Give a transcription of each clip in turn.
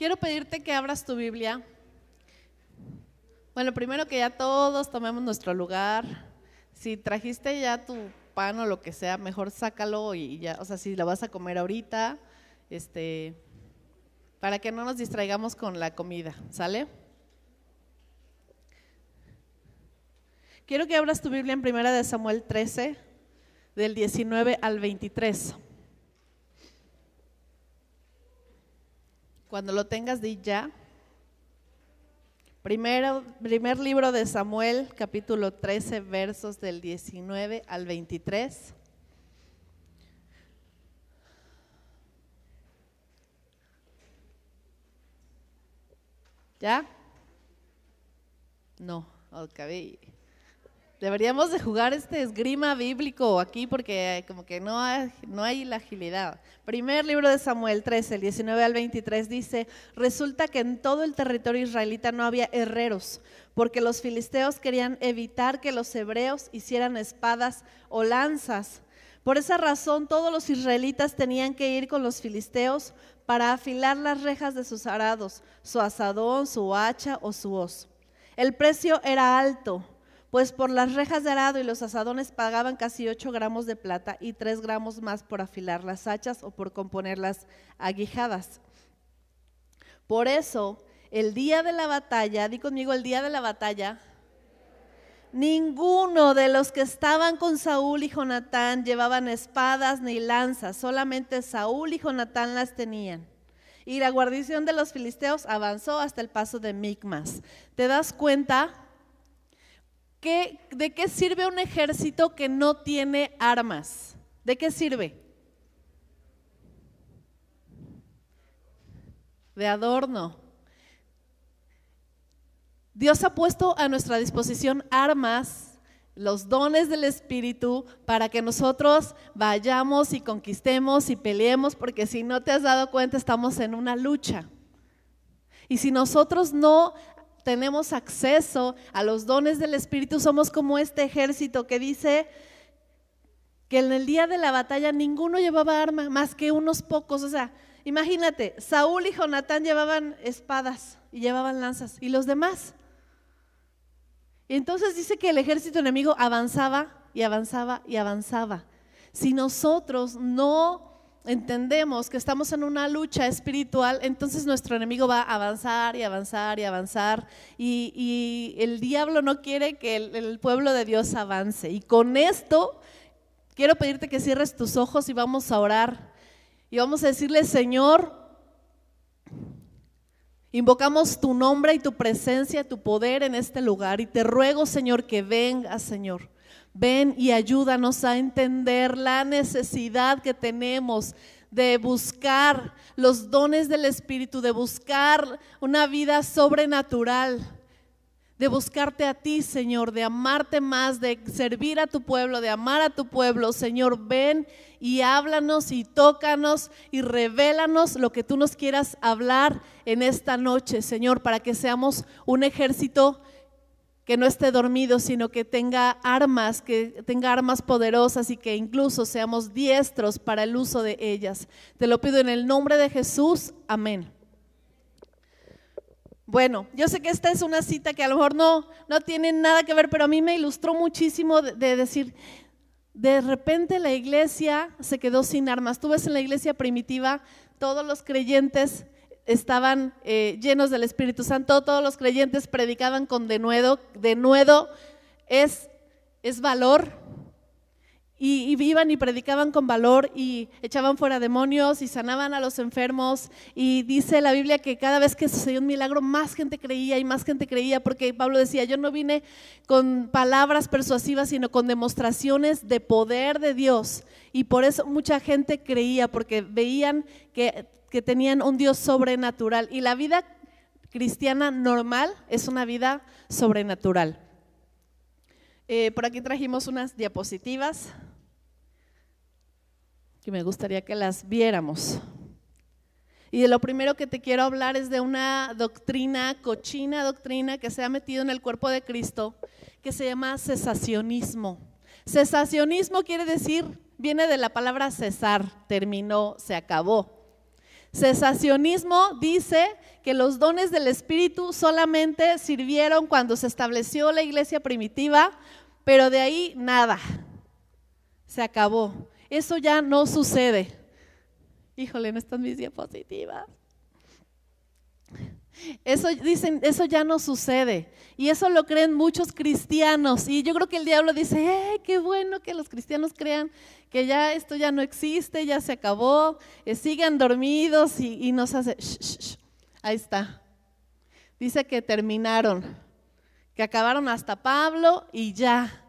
Quiero pedirte que abras tu Biblia. Bueno, primero que ya todos tomemos nuestro lugar. Si trajiste ya tu pan o lo que sea, mejor sácalo y ya, o sea, si lo vas a comer ahorita, este, para que no nos distraigamos con la comida, ¿sale? Quiero que abras tu Biblia en Primera de Samuel 13, del 19 al 23. Cuando lo tengas, di ya. Primero, primer libro de Samuel, capítulo 13, versos del 19 al 23. ¿Ya? No, ok. Deberíamos de jugar este esgrima bíblico aquí porque como que no hay, no hay la agilidad. Primer libro de Samuel 13, el 19 al 23 dice, resulta que en todo el territorio israelita no había herreros, porque los filisteos querían evitar que los hebreos hicieran espadas o lanzas. Por esa razón todos los israelitas tenían que ir con los filisteos para afilar las rejas de sus arados, su asadón, su hacha o su hoz. El precio era alto pues por las rejas de arado y los asadones pagaban casi 8 gramos de plata y 3 gramos más por afilar las hachas o por componer las aguijadas. Por eso, el día de la batalla, di conmigo el día de la batalla, ninguno de los que estaban con Saúl y Jonatán llevaban espadas ni lanzas, solamente Saúl y Jonatán las tenían. Y la guarnición de los filisteos avanzó hasta el paso de Micmas. ¿Te das cuenta? ¿De qué sirve un ejército que no tiene armas? ¿De qué sirve? De adorno. Dios ha puesto a nuestra disposición armas, los dones del Espíritu, para que nosotros vayamos y conquistemos y peleemos, porque si no te has dado cuenta, estamos en una lucha. Y si nosotros no tenemos acceso a los dones del Espíritu, somos como este ejército que dice que en el día de la batalla ninguno llevaba arma más que unos pocos. O sea, imagínate, Saúl y Jonatán llevaban espadas y llevaban lanzas y los demás. Y entonces dice que el ejército enemigo avanzaba y avanzaba y avanzaba. Si nosotros no entendemos que estamos en una lucha espiritual, entonces nuestro enemigo va a avanzar y avanzar y avanzar. Y, el diablo no quiere que el, el, pueblo de Dios avance. Y con esto quiero pedirte que cierres tus ojos y vamos a orar. Y vamos a decirle, Señor, invocamos tu nombre y tu presencia, tu poder en este lugar. Y te ruego, Señor, que vengas, Señor Ven y ayúdanos a entender la necesidad que tenemos de buscar los dones del Espíritu, de buscar una vida sobrenatural, de buscarte a ti, Señor, de amarte más, de servir a tu pueblo, de amar a tu pueblo. Señor, ven y háblanos y tócanos y revélanos lo que tú nos quieras hablar en esta noche, Señor, para que seamos un ejército que no esté dormido, sino que tenga armas, que tenga armas poderosas y que incluso seamos diestros para el uso de ellas. Te lo pido en el nombre de Jesús. Amén. Bueno, yo sé que esta es una cita que a lo mejor no, no tiene nada que ver, pero a mí me ilustró muchísimo de, de decir, de repente la iglesia se quedó sin armas. Tú ves en la iglesia primitiva, todos los creyentes estaban eh, llenos del Espíritu Santo, todos los creyentes predicaban con denuedo, denuedo es, es valor, y, y, iban y predicaban con valor y echaban fuera demonios y sanaban a los enfermos. Y dice la Biblia que cada vez que sucedió un milagro, más gente creía y más gente creía, porque Pablo decía, yo no vine con palabras persuasivas, sino con demostraciones de poder de Dios. Y por eso mucha gente creía, porque veían que que tenían un Dios sobrenatural. Y la vida cristiana normal es una vida sobrenatural. Eh, por aquí trajimos unas diapositivas que me gustaría que las viéramos. Y de lo primero que te quiero hablar es de una doctrina, cochina doctrina que se ha metido en el cuerpo de Cristo, que se llama cesacionismo. Cesacionismo quiere decir, viene de la palabra cesar, terminó, se acabó. Cesacionismo dice que los dones del Espíritu solamente sirvieron cuando se estableció la iglesia primitiva, pero de ahí nada. Se acabó. Eso ya no sucede. Híjole, no están mis diapositivas. Eso dicen, eso ya no sucede. Y eso lo creen muchos cristianos. Y yo creo que el diablo dice, ¡eh, qué bueno que los cristianos crean que ya esto ya no existe, ya se acabó, eh, sigan dormidos y, nos hace, ahí está. Dice que terminaron, que acabaron hasta Pablo y ya.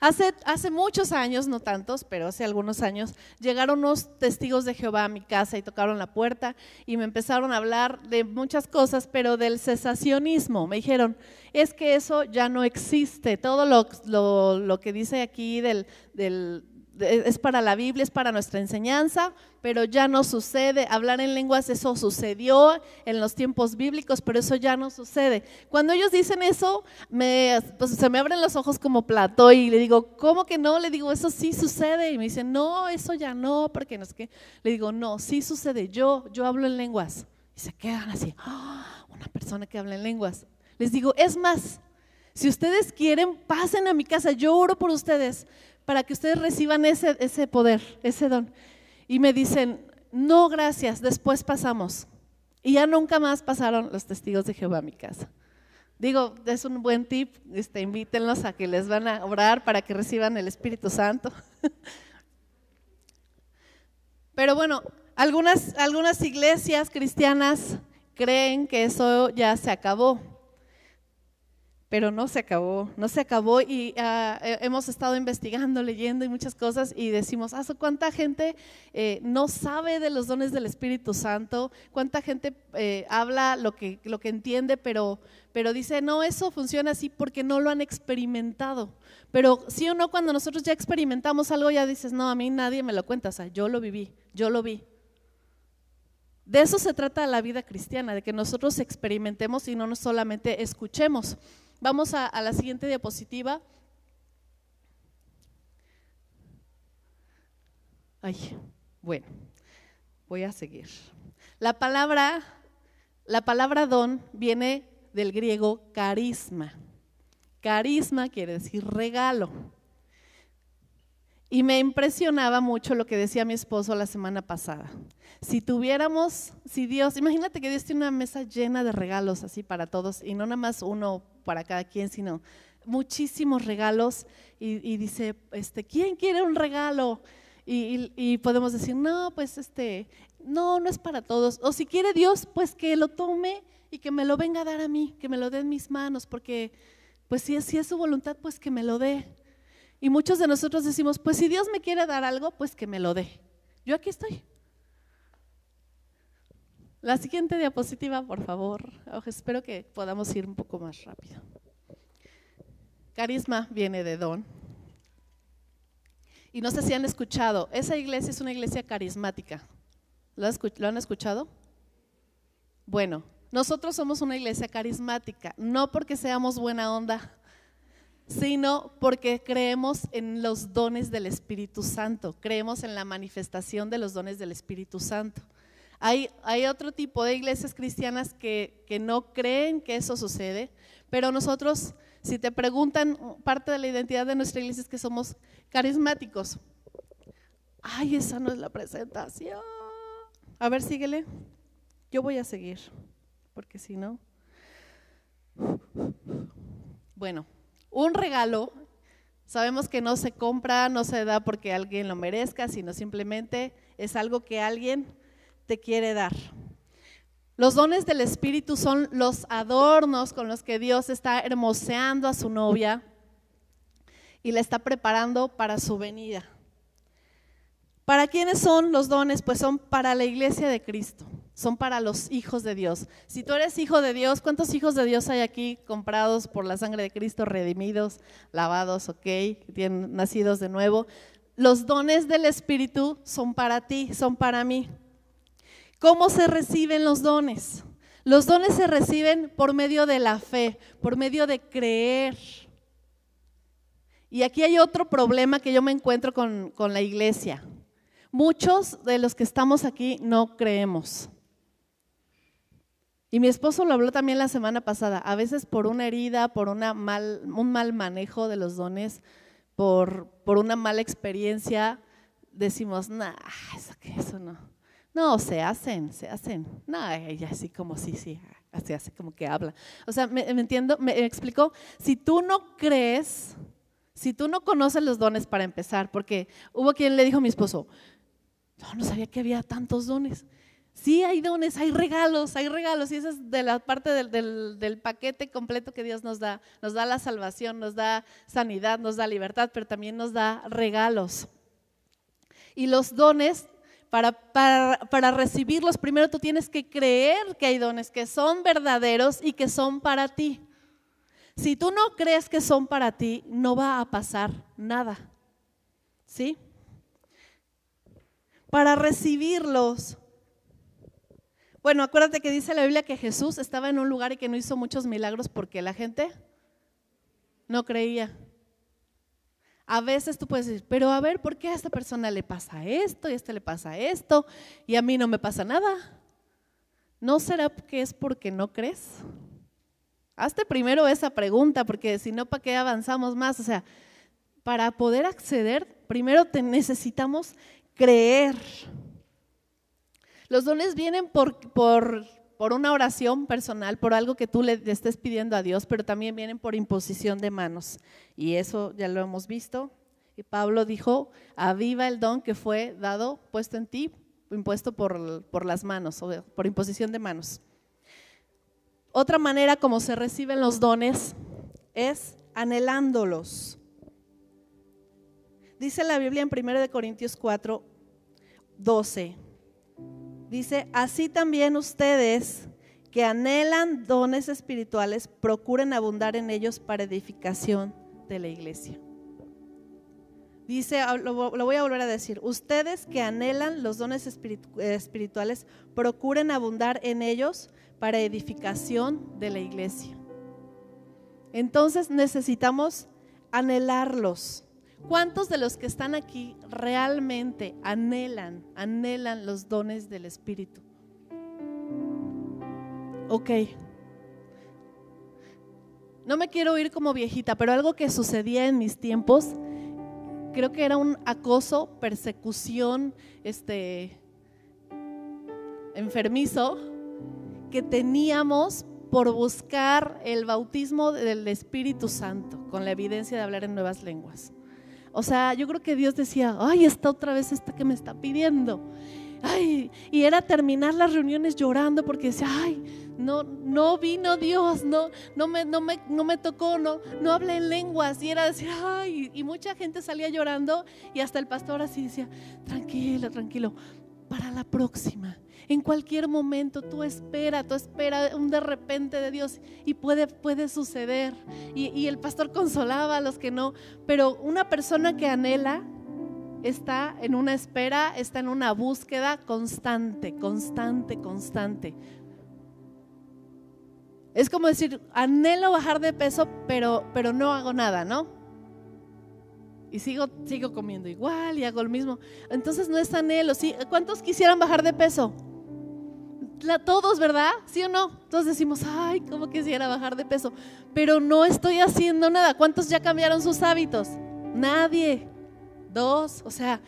Hace, hace, muchos años, no tantos, pero hace algunos años, llegaron unos testigos de Jehová a mi casa y tocaron la puerta y me empezaron a hablar de muchas cosas, pero del cesacionismo. Me dijeron, es que eso ya no existe. Todo lo, lo, lo que dice aquí del, del es para la Biblia, es para nuestra enseñanza, pero ya no sucede. Hablar en lenguas, eso sucedió en los tiempos bíblicos, pero eso ya no sucede. Cuando ellos dicen eso, pues, se me abren los ojos como plato y le digo, ¿cómo que no? Le digo, eso sí sucede. Y me dicen, no, eso ya no, porque no es que. Le digo, no, sí sucede. Yo, yo hablo en lenguas. Y se quedan así, ¡Ah! una persona que habla en lenguas. Les digo, es más, si ustedes quieren, pasen a mi casa, yo oro por ustedes para que ustedes reciban ese, ese poder, ese don. Y me dicen, no, gracias, después pasamos. Y ya nunca más pasaron los testigos de Jehová a mi casa. Digo, es un buen tip, este, invítenlos a que les van a orar para que reciban el Espíritu Santo. Pero bueno, algunas, algunas iglesias cristianas creen que eso ya se acabó pero no se acabó, no se acabó y ah, hemos estado investigando, leyendo y muchas cosas y decimos, ¿hace ah, cuánta gente eh, no sabe de los dones del Espíritu Santo? ¿Cuánta gente eh, habla lo que, lo que entiende, pero, pero dice, no, eso funciona así porque no lo han experimentado? Pero sí o no, cuando nosotros ya experimentamos algo, ya dices, no, a mí nadie me lo cuenta, o sea, yo lo viví, yo lo vi. De eso se trata la vida cristiana, de que nosotros experimentemos y no solamente escuchemos. Vamos a, la siguiente diapositiva. Ay, bueno, voy a seguir. La palabra, la palabra don viene del griego carisma. Carisma quiere decir regalo. Y me impresionaba mucho lo que decía mi esposo la semana pasada. Si tuviéramos, si Dios, imagínate que Dios tiene una mesa llena de regalos así para todos y no nada más uno para cada quien, sino muchísimos regalos y, dice, este, ¿quién quiere un regalo? Y, podemos decir, no, pues este, no, no es para todos. O si quiere Dios, pues que lo tome y que me lo venga a dar a mí, que me lo dé en mis manos, porque pues si es, si es su voluntad, pues que me lo dé. Y muchos de nosotros decimos, pues si Dios me quiere dar algo, pues que me lo dé. Yo aquí estoy. La siguiente diapositiva, por favor. espero que podamos ir un poco más rápido. Carisma viene de don. Y no sé si han escuchado, esa iglesia es una iglesia carismática. ¿Lo, han escuchado? Bueno, nosotros somos una iglesia carismática, no porque seamos buena onda, sino porque creemos en los dones del Espíritu Santo, creemos en la manifestación de los dones del Espíritu Santo. Hay, otro tipo de iglesias cristianas que, no creen que eso sucede, pero nosotros, si te preguntan, parte de la identidad de nuestra iglesia es que somos carismáticos. Ay, esa no es la presentación. A ver, síguele. Yo voy a seguir, porque si no... Bueno, un regalo, sabemos que no se compra, no se da porque alguien lo merezca, sino simplemente es algo que alguien te quiere dar. Los dones del Espíritu son los adornos con los que Dios está hermoseando a su novia y la está preparando para su venida. ¿Para quiénes son los dones? Pues son para la iglesia de Cristo, son para los hijos de Dios. Si tú eres hijo de Dios, ¿cuántos hijos de Dios hay aquí comprados por la sangre de Cristo, redimidos, lavados, ok, nacidos de nuevo? Los dones del Espíritu son para ti, son para mí. ¿Cómo se reciben los dones? Los dones se reciben por medio de la fe, por medio de creer. Y aquí hay otro problema que yo me encuentro con, la iglesia. Muchos de los que estamos aquí no creemos. Y mi esposo lo habló también la semana pasada. A veces por una herida, por una mal, un mal manejo de los dones, por, por una mala experiencia, decimos, nah, eso, eso no. No, se hacen, se hacen. No, ella así como sí, sí, así hace como que habla. O sea, me, entiendo, me, explico. Si tú no crees, si tú no conoces los dones para empezar, porque hubo quien le dijo a mi esposo, no, no sabía que había tantos dones. Sí, hay dones, hay regalos, hay regalos, y esa es de la parte del, paquete completo que Dios nos da. Nos da la salvación, nos da sanidad, nos da libertad, pero también nos da regalos. Y los dones, para, para, para recibirlos, primero tú tienes que creer que hay dones que son verdaderos y que son para ti. Si tú no crees que son para ti, no va a pasar nada. ¿Sí? Para recibirlos, bueno, acuérdate que dice la Biblia que Jesús estaba en un lugar y que no hizo muchos milagros porque la gente no creía. A veces tú puedes decir, pero a ver, ¿por qué a esta persona le pasa esto y a este le pasa esto y a mí no me pasa nada? ¿No será que es porque no crees? Hazte primero esa pregunta, porque si no, ¿para qué avanzamos más? O sea, para poder acceder, primero te necesitamos creer. Los dones vienen por, por, por, una oración personal, por algo que tú le estés pidiendo a Dios, pero también vienen por imposición de manos. Y eso ya lo hemos visto. Y Pablo dijo, aviva el don que fue dado, puesto en ti, impuesto por, por las manos, o por imposición de manos. Otra manera como se reciben los dones es anhelándolos. Dice la Biblia en 1 Corintios 4, 12. Dice, así también ustedes que anhelan dones espirituales, procuren abundar en ellos para edificación de la iglesia. Dice, ah, lo, voy a volver a decir, ustedes que anhelan los dones espirituales, procuren abundar en ellos para edificación de la iglesia. Entonces necesitamos anhelarlos. ¿Cuántos de los que están aquí realmente anhelan, anhelan los dones del Espíritu? Ok. No me quiero ir como viejita, pero algo que sucedía en mis tiempos, creo que era un acoso, persecución, este, enfermizo, que teníamos por buscar el bautismo del Espíritu Santo, con la evidencia de hablar en nuevas lenguas. O sea, yo creo que Dios decía, ay, está otra vez esta que me está pidiendo. Ay, y era terminar las reuniones llorando porque decía, ay, no, no vino Dios, no, no, me, no, me, no me tocó, no, no hablé en lenguas. Y era decir, ay, y mucha gente salía llorando y hasta el pastor así decía, tranquilo, tranquilo, para la próxima. En cualquier momento tú espera, tú espera un de repente de Dios y puede, puede suceder. Y, el pastor consolaba a los que no, pero una persona que anhela está en una espera, está en una búsqueda constante, constante, constante. Es como decir, anhelo bajar de peso, pero, pero no hago nada, ¿no? Y sigo, sigo comiendo igual y hago lo mismo. Entonces no es anhelo. ¿sí? ¿Cuántos quisieran bajar de peso? Todos, ¿verdad? ¿Sí o no? Todos decimos, ay, ¿cómo quisiera bajar de peso? Pero no estoy haciendo nada. ¿Cuántos ya cambiaron sus hábitos? Nadie. Dos. O sea,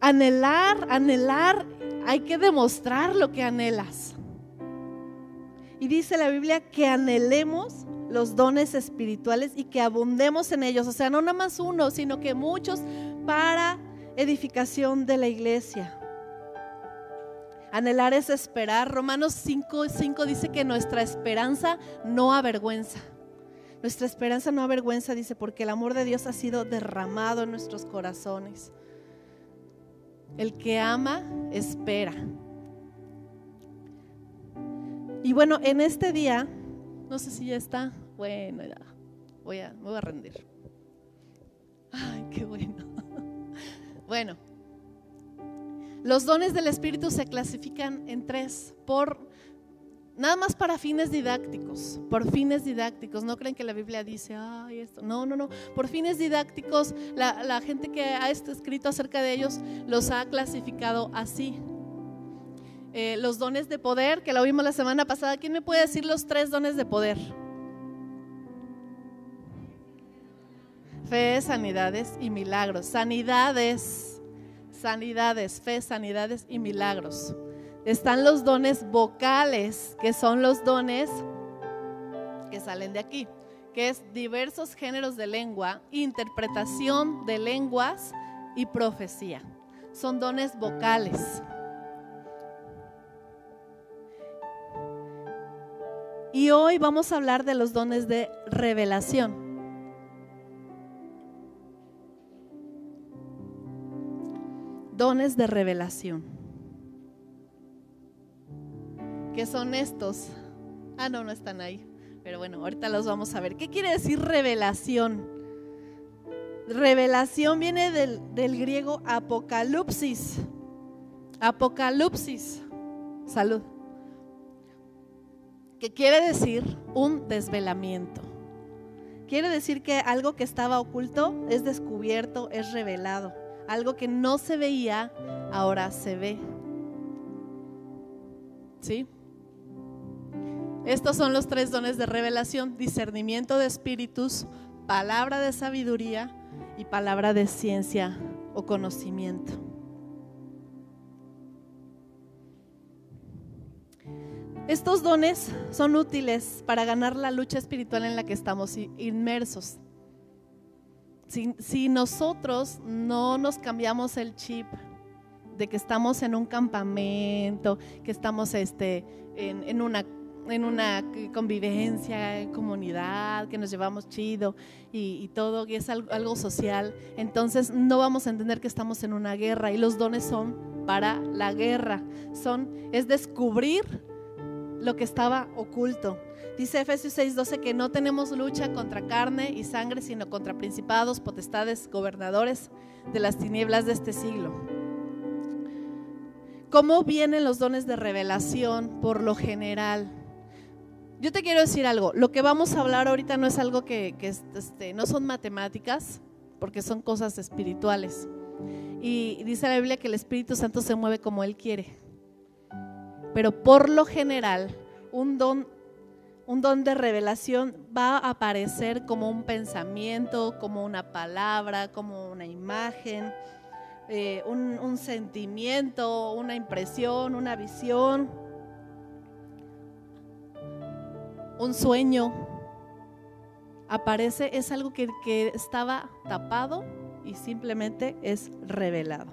anhelar, anhelar, hay que demostrar lo que anhelas. Y dice la Biblia que anhelemos los dones espirituales y que abundemos en ellos. O sea, no nada más uno, sino que muchos para edificación de la iglesia. Anhelar es esperar. Romanos 5, 5 dice que nuestra esperanza no avergüenza. Nuestra esperanza no avergüenza, dice, porque el amor de Dios ha sido derramado en nuestros corazones. El que ama, espera. Y bueno, en este día, no sé si ya está, bueno, ya, voy a, me voy a rendir. Ay, qué bueno. Bueno, los dones del Espíritu se clasifican en tres por Nada más para fines didácticos, por fines didácticos. No creen que la Biblia dice, ay, esto. No, no, no. Por fines didácticos, la, gente que ha escrito acerca de ellos los ha clasificado así. Eh, los dones de poder, que lo vimos la semana pasada. ¿Quién me puede decir los tres dones de poder? Fe, sanidades y milagros. Sanidades, sanidades, fe, sanidades y milagros están los dones vocales, que son los dones que salen de aquí, que es diversos géneros de lengua, interpretación de lenguas y profecía. Son dones vocales. Y hoy vamos a hablar de los dones de revelación. Dones de revelación que son estos. Ah, no, no están ahí. Pero bueno, ahorita los vamos a ver. ¿Qué quiere decir revelación? Revelación viene del, del griego apocalipsis. Apocalipsis. Salud. Que quiere decir un desvelamiento. Quiere decir que algo que estaba oculto es descubierto, es revelado. Algo que no se veía, ahora se ve. ¿Sí? Estos son los tres dones de revelación, discernimiento de espíritus, palabra de sabiduría y palabra de ciencia o conocimiento. Estos dones son útiles para ganar la lucha espiritual en la que estamos inmersos. Si, nosotros no nos cambiamos el chip de que estamos en un campamento, que estamos este, en, una en una convivencia, en comunidad, que nos llevamos chido y, todo, que es algo, social, entonces no vamos a entender que estamos en una guerra y los dones son para la guerra, son, es descubrir lo que estaba oculto. Dice Efesios 6:12 que no tenemos lucha contra carne y sangre, sino contra principados, potestades, gobernadores de las tinieblas de este siglo. ¿Cómo vienen los dones de revelación por lo general? Yo te quiero decir algo, lo que vamos a hablar ahorita no es algo que, este, no son matemáticas, porque son cosas espirituales. Y dice la Biblia que el Espíritu Santo se mueve como Él quiere. Pero por lo general, un don, un don de revelación va a aparecer como un pensamiento, como una palabra, como una imagen, eh, un sentimiento, una impresión, una visión un sueño aparece, es algo que, estaba tapado y simplemente es revelado.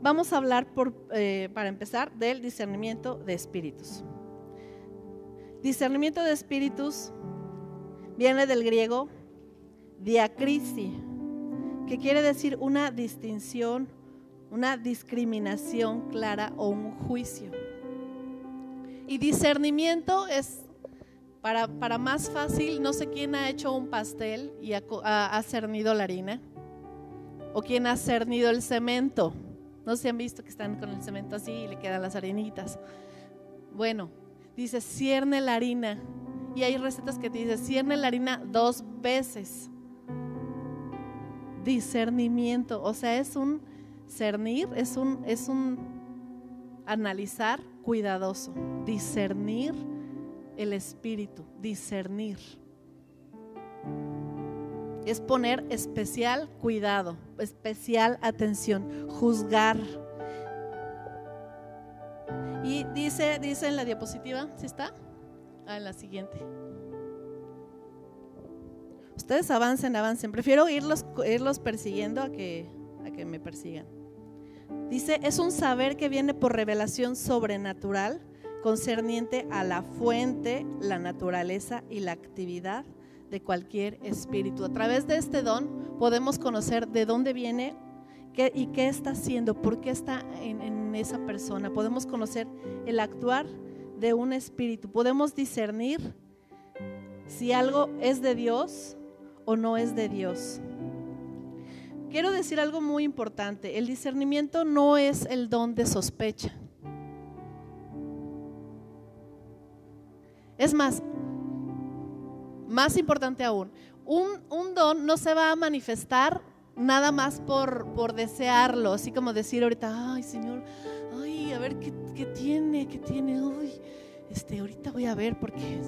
Vamos a hablar eh, para empezar del discernimiento de espíritus. Discernimiento de espíritus viene del griego diacrisi, que quiere decir una distinción, una discriminación clara o un juicio. Y discernimiento es, para, para, más fácil, no sé quién ha hecho un pastel y ha, cernido la harina, o quién ha cernido el cemento. No se han visto que están con el cemento así y le quedan las harinitas. Bueno, dice cierne la harina. Y hay recetas que te dicen cierne la harina dos veces. Discernimiento, o sea, es un cernir, es un, es un analizar cuidadoso, discernir el espíritu, discernir. Es poner especial cuidado, especial atención, juzgar. Y dice, dice en la diapositiva, ¿sí está? Ah, en la siguiente. Ustedes avancen, avancen. Prefiero irlos, irlos persiguiendo a que, a que me persigan. Dice, es un saber que viene por revelación sobrenatural concerniente a la fuente, la naturaleza y la actividad de cualquier espíritu. A través de este don podemos conocer de dónde viene y qué está haciendo, por qué está en esa persona. Podemos conocer el actuar de un espíritu. Podemos discernir si algo es de Dios o no es de Dios. Quiero decir algo muy importante. El discernimiento no es el don de sospecha. Es más, más importante aún, un, don no se va a manifestar nada más por, por desearlo, así como decir ahorita, ay Señor, ay, a ver qué, qué tiene, qué tiene, uy este, ahorita voy a ver porque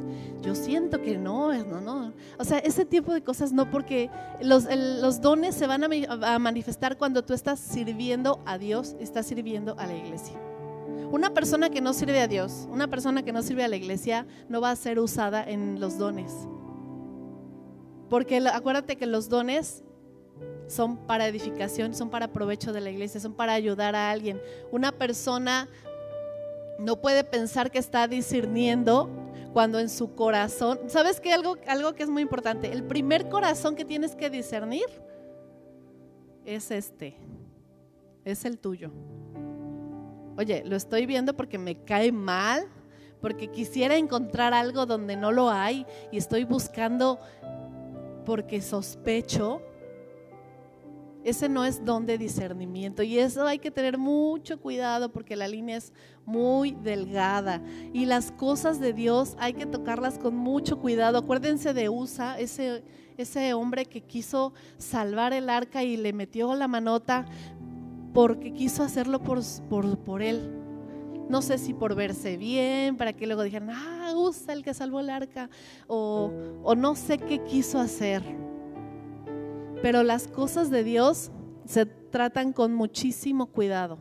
yo siento que no, no, no. O sea, ese tipo de cosas no, porque los, los dones se van a, manifestar cuando tú estás sirviendo a Dios, estás sirviendo a la iglesia. Una persona que no sirve a Dios, una persona que no sirve a la iglesia, no va a ser usada en los dones. Porque acuérdate que los dones son para edificación, son para provecho de la iglesia, son para ayudar a alguien. Una persona no puede pensar que está discerniendo cuando en su corazón, ¿sabes qué? Algo, algo que es muy importante, el primer corazón que tienes que discernir es este, es el tuyo. Oye, lo estoy viendo porque me cae mal, porque quisiera encontrar algo donde no lo hay y estoy buscando porque sospecho ese no es don de discernimiento y eso hay que tener mucho cuidado porque la línea es muy delgada y las cosas de Dios hay que tocarlas con mucho cuidado. Acuérdense de Usa, ese, ese hombre que quiso salvar el arca y le metió la manota porque quiso hacerlo por, por, por él. No sé si por verse bien, para que luego dijeran, ah, Usa el que salvó el arca, o, o no sé qué quiso hacer pero las cosas de Dios se tratan con muchísimo cuidado.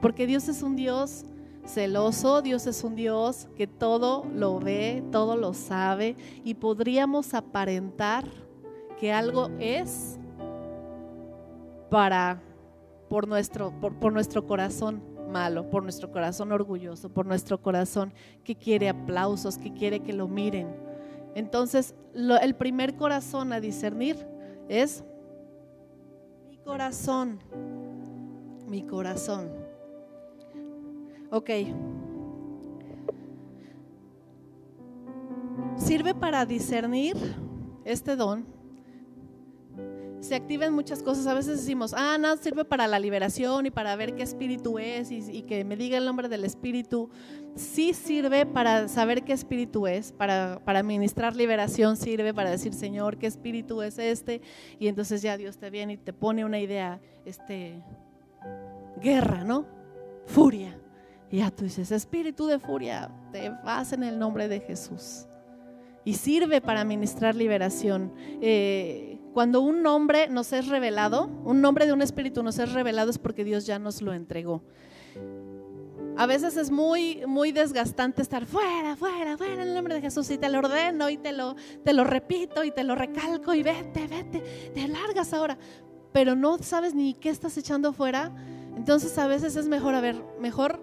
Porque Dios es un Dios celoso, Dios es un Dios que todo lo ve, todo lo sabe y podríamos aparentar que algo es para por nuestro, por, nuestro corazón malo, por nuestro corazón orgulloso, por nuestro corazón que quiere aplausos, que quiere que lo miren. Entonces, el primer corazón a discernir es mi corazón, mi corazón. Ok. Sirve para discernir este don se activan muchas cosas. A veces decimos, ah, no, sirve para la liberación y para ver qué espíritu es y, que me diga el nombre del espíritu. Sí sirve para saber qué espíritu es, para, para ministrar liberación sirve para decir, Señor, qué espíritu es este. Y entonces ya Dios te viene y te pone una idea, este, guerra, ¿no? Furia. Y ya tú dices, espíritu de furia, te vas en el nombre de Jesús. Y sirve para ministrar liberación. Eh, cuando un nombre nos es revelado, un nombre de un espíritu nos es revelado es porque Dios ya nos lo entregó. A veces es muy, muy desgastante estar fuera, fuera, fuera en el nombre de Jesús y te lo ordeno y te lo, te lo repito y te lo recalco y vete, vete, te largas ahora, pero no sabes ni qué estás echando fuera. Entonces a veces es mejor, a ver, mejor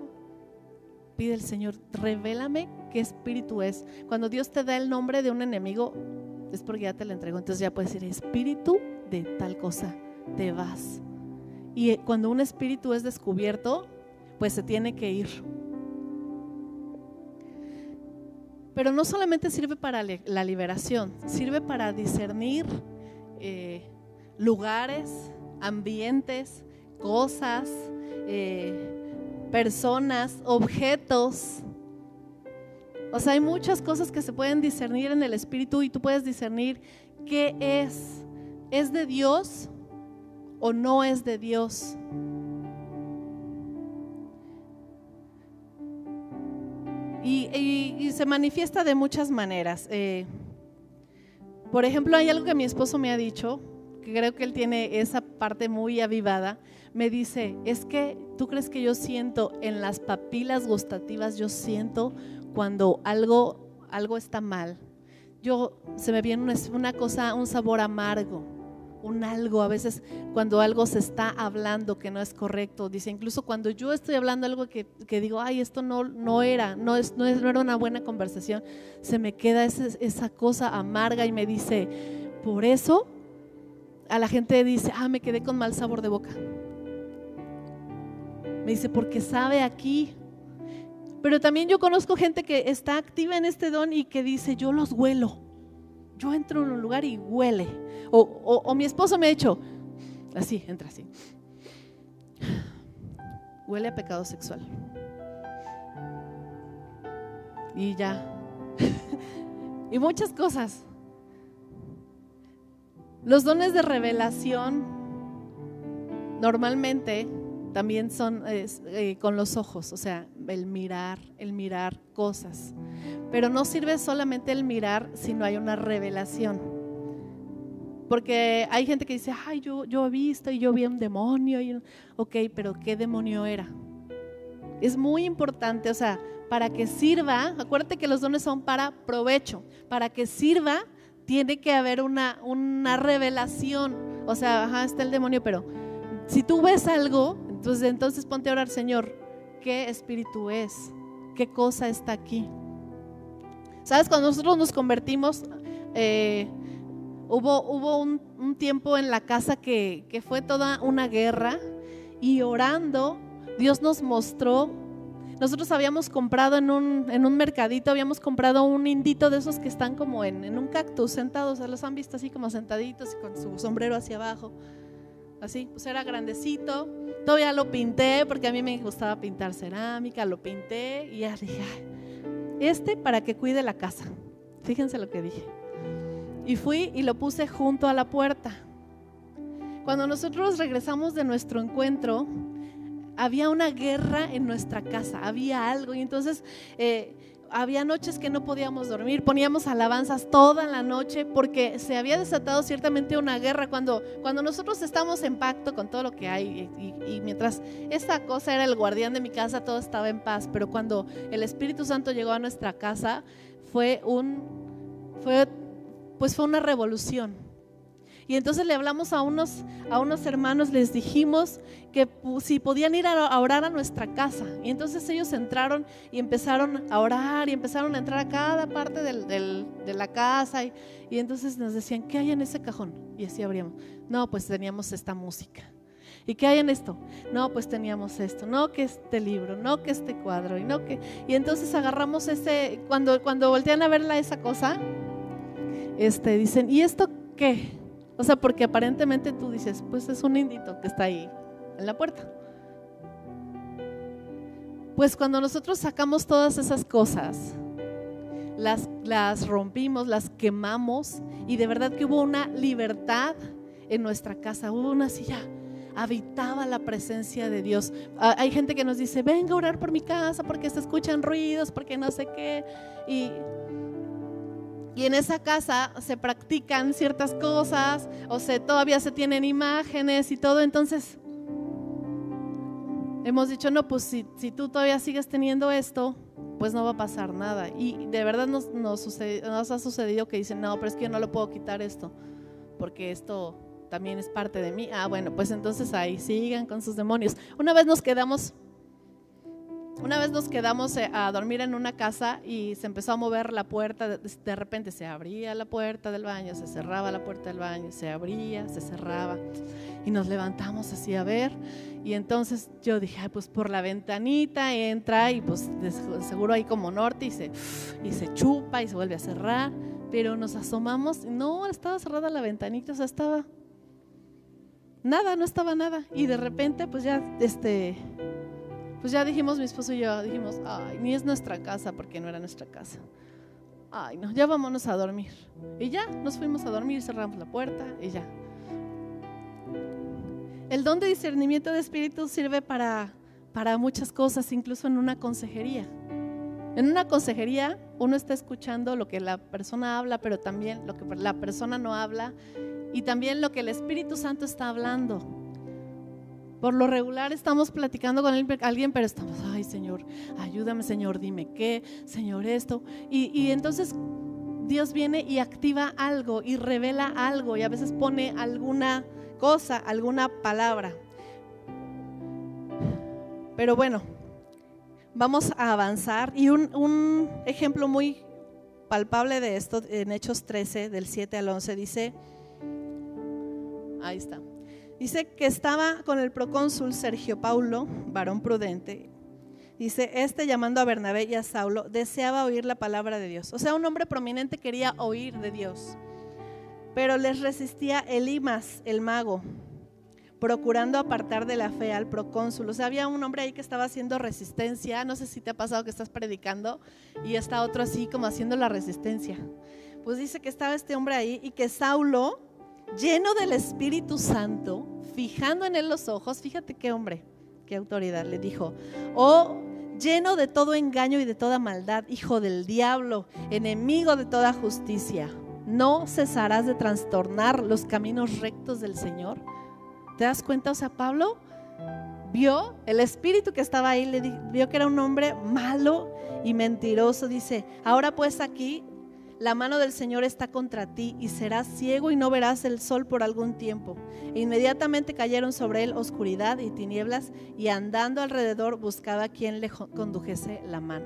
pide el Señor, revélame qué espíritu es. Cuando Dios te da el nombre de un enemigo, es porque ya te la entregó. Entonces ya puedes decir, espíritu de tal cosa, te vas. Y eh, cuando un espíritu es descubierto, pues se tiene que ir. Pero no solamente sirve para la liberación, sirve para discernir eh, lugares, ambientes, cosas, eh, personas, objetos o sea, hay muchas cosas que se pueden discernir en el espíritu y tú puedes discernir qué es. ¿Es de Dios o no es de Dios? Y, se manifiesta de muchas maneras. Eh, por ejemplo, hay algo que mi esposo me ha dicho, que creo que él tiene esa parte muy avivada. Me dice, es que tú crees que yo siento en las papilas gustativas, yo siento cuando algo, algo está mal. Yo se me viene una, cosa, un sabor amargo, un algo, a veces cuando algo se está hablando que no es correcto, dice, incluso cuando yo estoy hablando algo que, digo, ay, esto no, no era, no, es, no, es, no era una buena conversación, se me queda esa cosa amarga y me dice, por eso a la gente dice, ah, me quedé con mal sabor de boca. Me dice, porque sabe aquí pero también yo conozco gente que está activa en este don y que dice, yo los huelo. Yo entro en un lugar y huele. O, mi esposo me ha dicho, así, entra así. Huele a pecado sexual. Y ya. y muchas cosas. Los dones de revelación normalmente también son eh, con los ojos, o sea, el mirar, el mirar cosas. Pero no sirve solamente el mirar si no hay una revelación. Porque hay gente que dice, ay, yo, yo he visto y yo vi un demonio. Y, ok, pero ¿qué demonio era? Es muy importante, o sea, para que sirva, acuérdate que los dones son para provecho, para que sirva tiene que haber una, una revelación. O sea, ajá, está el demonio, pero si tú ves algo, entonces, entonces ponte a orar, Señor, ¿qué espíritu es? ¿Qué cosa está aquí? ¿Sabes? Cuando nosotros nos convertimos, eh, hubo, hubo un, tiempo en la casa que, que fue toda una guerra y orando, Dios nos mostró nosotros habíamos comprado en un, en un mercadito, habíamos comprado un indito de esos que están como en, un cactus sentados, los han visto así como sentaditos con su sombrero hacia abajo. Así, pues era grandecito. Todavía lo pinté porque a mí me gustaba pintar cerámica, lo pinté y ya dije, este para que cuide la casa. Fíjense lo que dije. Y fui y lo puse junto a la puerta. Cuando nosotros regresamos de nuestro encuentro, había una guerra en nuestra casa, había algo. Y entonces eh, había noches que no podíamos dormir, poníamos alabanzas toda la noche porque se había desatado ciertamente una guerra cuando, cuando nosotros estamos en pacto con todo lo que hay y, mientras esa cosa era el guardián de mi casa, todo estaba en paz, pero cuando el Espíritu Santo llegó a nuestra casa fue un, fue, pues fue una revolución y entonces le hablamos a unos, a unos hermanos, les dijimos que si podían ir a orar a nuestra casa. Y entonces ellos entraron y empezaron a orar y empezaron a entrar a cada parte de la casa. Y, entonces nos decían, ¿qué hay en ese cajón? Y así abríamos. No, pues teníamos esta música. ¿Y qué hay en esto? No, pues teníamos esto, no que este libro, no que este cuadro, y no que. Y entonces agarramos ese, cuando, cuando voltean a verla esa cosa, este, dicen, ¿y esto qué? O sea, porque aparentemente tú dices, pues es un indito que está ahí en la puerta. Pues cuando nosotros sacamos todas esas cosas, las, las rompimos, las quemamos y de verdad que hubo una libertad en nuestra casa, hubo una silla habitaba la presencia de Dios. Hay gente que nos dice, venga a orar por mi casa porque se escuchan ruidos, porque no sé qué. Y y en esa casa se practican ciertas cosas, o se, todavía se tienen imágenes y todo, entonces hemos dicho, no, pues si, si tú todavía sigues teniendo esto, pues no va a pasar nada. Y de verdad nos, nos, nos ha sucedido que dicen, no, pero es que yo no lo puedo quitar esto, porque esto también es parte de mí. Ah, bueno, pues entonces ahí sigan con sus demonios. Una vez nos quedamos una vez nos quedamos eh, a dormir en una casa y se empezó a mover la puerta, de repente se abría la puerta del baño, se cerraba la puerta del baño, se abría, se cerraba. Y nos levantamos así a ver y entonces yo dije, pues por la ventanita entra y pues seguro hay como norte y se, y se chupa y se vuelve a cerrar, pero nos asomamos, no, estaba cerrada la ventanita, o sea, estaba nada, no estaba nada. Y de repente pues ya este pues ya dijimos, mi esposo y yo, dijimos, ay, ni es nuestra casa porque no era nuestra casa. Ay, no, ya vámonos a dormir. Y ya, nos fuimos a dormir, cerramos la puerta y ya. El don de discernimiento de espíritu sirve para, para muchas cosas, incluso en una consejería. En una consejería uno está escuchando lo que la persona habla, pero también lo que la persona no habla y también lo que el Espíritu Santo está hablando. Por lo regular estamos platicando con alguien, pero estamos, ay Señor, ayúdame Señor, dime qué, Señor esto. Y, entonces Dios viene y activa algo y revela algo y a veces pone alguna cosa, alguna palabra. Pero bueno, vamos a avanzar. Y un, un, ejemplo muy palpable de esto en Hechos 13, del 7 al 11, dice, ahí está. Dice que estaba con el procónsul Sergio Paulo, varón prudente. Dice, este llamando a Bernabé y a Saulo, deseaba oír la palabra de Dios. O sea, un hombre prominente quería oír de Dios. Pero les resistía Elimas, el mago, procurando apartar de la fe al procónsul. O sea, había un hombre ahí que estaba haciendo resistencia. No sé si te ha pasado que estás predicando y está otro así como haciendo la resistencia. Pues dice que estaba este hombre ahí y que Saulo, lleno del Espíritu Santo, fijando en él los ojos, fíjate qué hombre, qué autoridad, le dijo, oh, lleno de todo engaño y de toda maldad, hijo del diablo, enemigo de toda justicia, ¿no cesarás de trastornar los caminos rectos del Señor? ¿Te das cuenta? O sea, Pablo vio el espíritu que estaba ahí, le vio que era un hombre malo y mentiroso. Dice, ahora pues aquí la mano del Señor está contra ti y serás ciego y no verás el sol por algún tiempo. E inmediatamente cayeron sobre él oscuridad y tinieblas y andando alrededor buscaba quien le condujese la mano.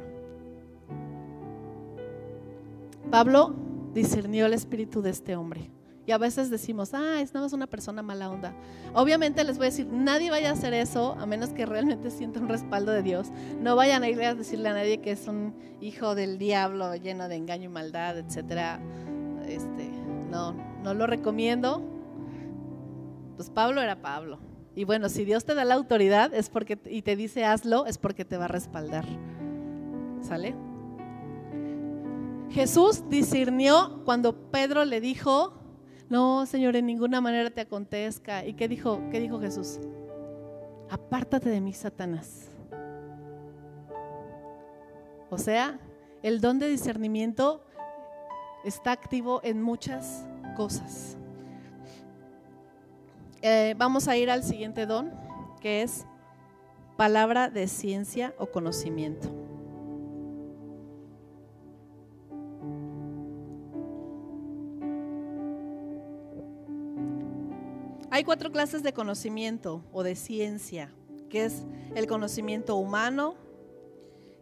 Pablo discernió el espíritu de este hombre. Y a veces decimos, ah, es nada más una persona mala onda. Obviamente les voy a decir, nadie vaya a hacer eso a menos que realmente sienta un respaldo de Dios. No vayan a ir a decirle a nadie que es un hijo del diablo lleno de engaño y maldad, etcétera. Este, no, no lo recomiendo. Pues Pablo era Pablo. Y bueno, si Dios te da la autoridad es porque y te dice hazlo, es porque te va a respaldar. ¿Sale? Jesús discernió cuando Pedro le dijo, no, Señor, en ninguna manera te acontezca. ¿Y qué dijo, qué dijo Jesús? Apártate de mí, Satanás. O sea, el don de discernimiento está activo en muchas cosas. Eh, vamos a ir al siguiente don, que es palabra de ciencia o conocimiento. Hay cuatro clases de conocimiento o de ciencia, que es el conocimiento humano,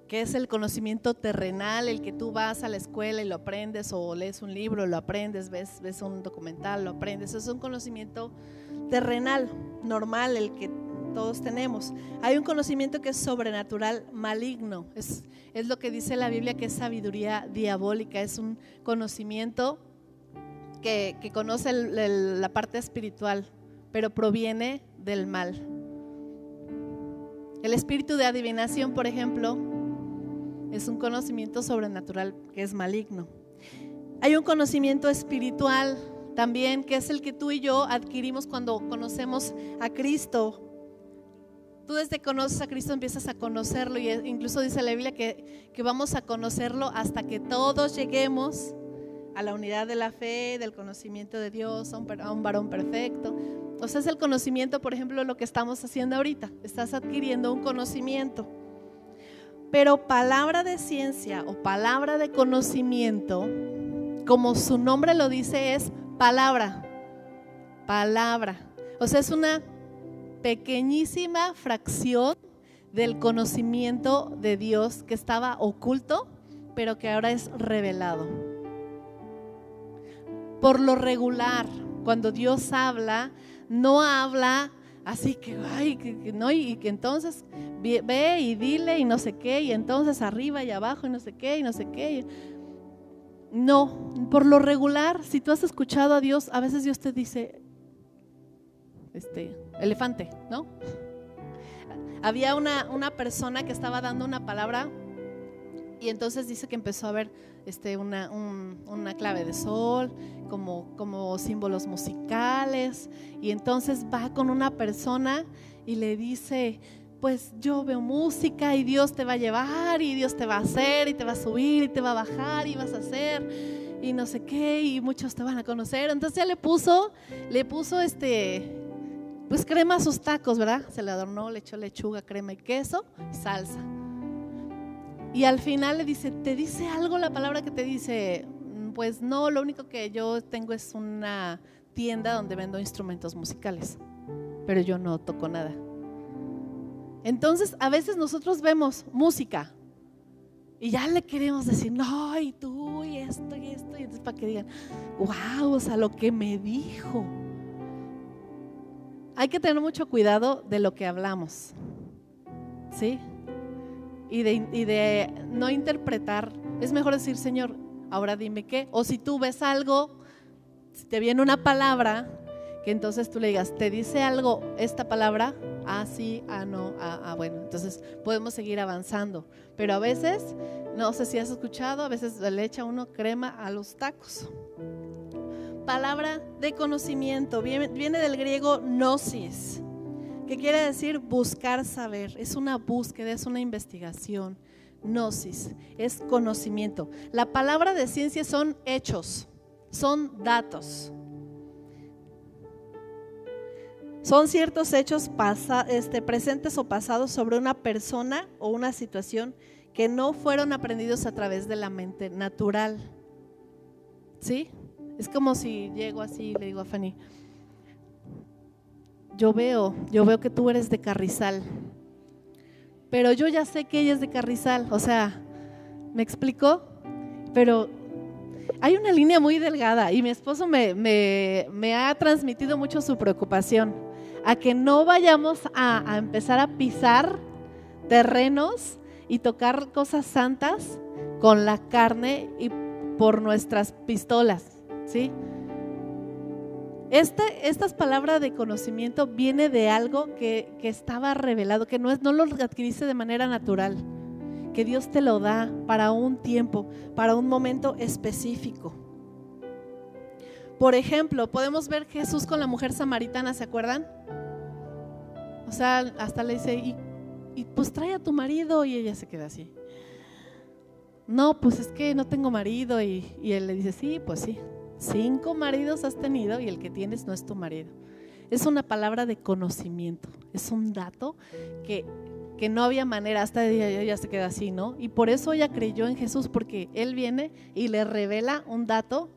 que es el conocimiento terrenal, el que tú vas a la escuela y lo aprendes, o lees un libro, lo aprendes, ves, ves un documental, lo aprendes. Es un conocimiento terrenal, normal, el que todos tenemos. Hay un conocimiento que es sobrenatural, maligno. Es, es lo que dice la Biblia que es sabiduría diabólica. Es un conocimiento que, conoce la parte espiritual, pero proviene del mal. El espíritu de adivinación, por ejemplo, es un conocimiento sobrenatural que es maligno. Hay un conocimiento espiritual también, que es el que tú y yo adquirimos cuando conocemos a Cristo. Tú desde que conoces a Cristo empiezas a conocerlo y incluso dice la Biblia que, que vamos a conocerlo hasta que todos lleguemos a la unidad de la fe, del conocimiento de Dios, a un, varón perfecto. O sea, es el conocimiento, por ejemplo, lo que estamos haciendo ahorita. Estás adquiriendo un conocimiento. Pero palabra de ciencia o palabra de conocimiento, como su nombre lo dice, es palabra. Palabra. O sea, es una pequeñísima fracción del conocimiento de Dios que estaba oculto, pero que ahora es revelado. Por lo regular, cuando Dios habla, no habla así que, ay, que, no, y que entonces ve y dile y no sé qué, y entonces arriba y abajo y no sé qué, y no sé qué. No, por lo regular, si tú has escuchado a Dios, a veces Dios te dice, este, elefante, ¿no? Había una, una persona que estaba dando una palabra y entonces dice que empezó a ver este, una, clave de sol, como, como símbolos musicales. Y entonces va con una persona y le dice, pues yo veo música y Dios te va a llevar y Dios te va a hacer y te va a subir y te va a bajar y vas a hacer y no sé qué y muchos te van a conocer. Entonces ya le puso, le puso este, pues crema a sus tacos, ¿verdad? Se le adornó, le echó lechuga, crema y queso, salsa. Y al final le dice, ¿te dice algo la palabra que te dice? Mm, pues no, lo único que yo tengo es una tienda donde vendo instrumentos musicales, pero yo no toco nada. Entonces, a veces nosotros vemos música y ya le queremos decir, no, y tú, y esto, y esto, y entonces para que digan, wow, o sea, lo que me dijo. Hay que tener mucho cuidado de lo que hablamos, ¿sí? Y de, no interpretar. Es mejor decir, Señor, ahora dime qué. O si tú ves algo, si te viene una palabra que entonces tú le digas, ¿te dice algo esta palabra? Ah, sí, ah, no, ah, ah, bueno, entonces podemos seguir avanzando. Pero a veces, no sé si has escuchado, a veces le echa uno crema a los tacos. Palabra de conocimiento, viene, viene del griego gnosis, que quiere decir buscar saber, es una búsqueda, es una investigación. Gnosis es conocimiento. La palabra de ciencia son hechos, son datos. Son ciertos hechos este, presentes o pasados sobre una persona o una situación que no fueron aprendidos a través de la mente natural. ¿Sí? Es como si llego así y le digo a Fanny, yo veo, yo veo que tú eres de Carrizal, pero yo ya sé que ella es de Carrizal, o sea, ¿me explicó? Pero hay una línea muy delgada y mi esposo me, me ha transmitido mucho su preocupación a que no vayamos a, empezar a pisar terrenos y tocar cosas santas con la carne y por nuestras pistolas, ¿sí? Estas palabras de conocimiento viene de algo que, estaba revelado, que no, lo adquiriste de manera natural, que Dios te lo da para un tiempo, para un momento específico. Por ejemplo, podemos ver Jesús con la mujer samaritana, ¿se acuerdan? O sea, hasta le dice, y, pues trae a tu marido y ella se queda así. No, pues es que no tengo marido y él le dice, sí, pues sí, cinco maridos has tenido y el que tienes no es tu marido. Es una palabra de conocimiento, es un dato que, que no había manera, hasta ella se queda así, ¿no? Y por eso ella creyó en Jesús, porque Él viene y le revela un dato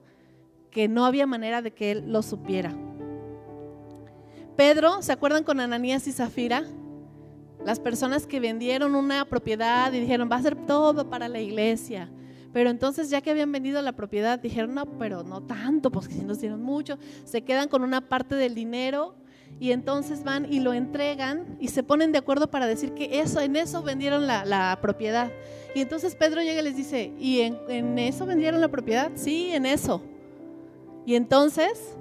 que no había manera de que él lo supiera. Pedro, ¿se acuerdan con Ananías y Zafira? Las personas que vendieron una propiedad y dijeron, va a ser todo para la iglesia. Pero entonces ya que habían vendido la propiedad, dijeron, no, pero no tanto, porque si nos dieron mucho, se quedan con una parte del dinero y entonces van y lo entregan y se ponen de acuerdo para decir que eso, en eso vendieron la, propiedad. Y entonces Pedro llega y les dice, ¿y en, en eso vendieron la propiedad? Sí, en eso. Y entonces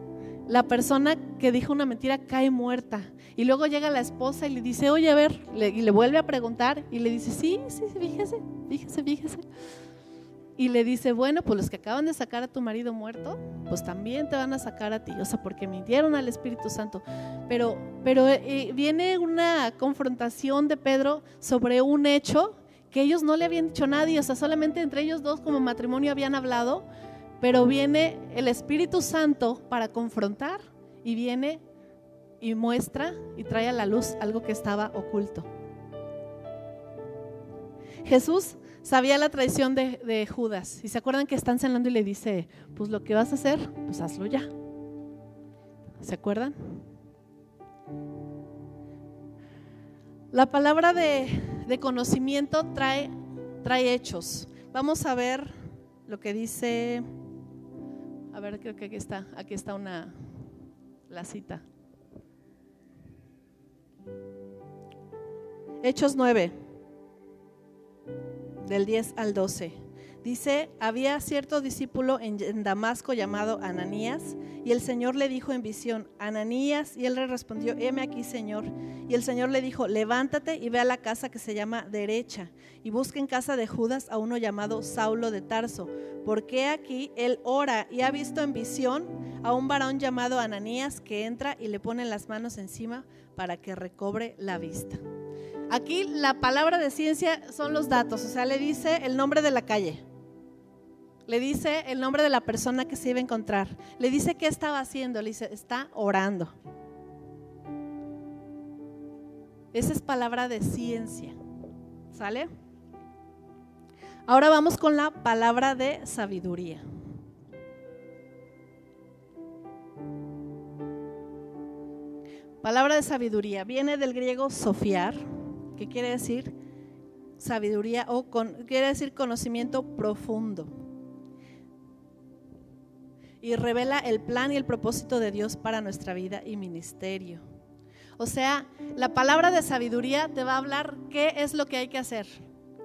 la persona que dijo una mentira cae muerta. Y luego llega la esposa y le dice, oye, a ver, y le vuelve a preguntar y le dice, sí, sí, fíjese, fíjese, fíjese. Y le dice, bueno, pues los que acaban de sacar a tu marido muerto, pues también te van a sacar a ti, o sea, porque mintieron al Espíritu Santo. Pero, pero eh, viene una confrontación de Pedro sobre un hecho que ellos no le habían dicho a nadie, o sea, solamente entre ellos dos como matrimonio habían hablado, pero viene el Espíritu Santo para confrontar y viene y muestra y trae a la luz algo que estaba oculto. Jesús sabía la traición de, Judas. Y se acuerdan que están cenando y le dice, pues lo que vas a hacer, pues hazlo ya. ¿Se acuerdan? La palabra de, conocimiento trae, trae hechos. Vamos a ver lo que dice a ver, creo que aquí está, aquí está una, la cita. Hechos 9, del 10 al 12. Dice, había cierto discípulo en Damasco llamado Ananías, y el Señor le dijo en visión, Ananías, y él le respondió, heme aquí, Señor. Y el Señor le dijo, levántate y ve a la casa que se llama derecha, y busca en casa de Judas a uno llamado Saulo de Tarso, porque aquí él ora y ha visto en visión a un varón llamado Ananías que entra y le pone las manos encima para que recobre la vista. Aquí la palabra de ciencia son los datos, o sea, le dice el nombre de la calle le dice el nombre de la persona que se iba a encontrar. Le dice qué estaba haciendo. Le dice, está orando. Esa es palabra de ciencia. ¿Sale? Ahora vamos con la palabra de sabiduría. Palabra de sabiduría viene del griego sofiar, que quiere decir sabiduría o quiere decir conocimiento profundo y revela el plan y el propósito de Dios para nuestra vida y ministerio. O sea, la palabra de sabiduría te va a hablar qué es lo que hay que hacer,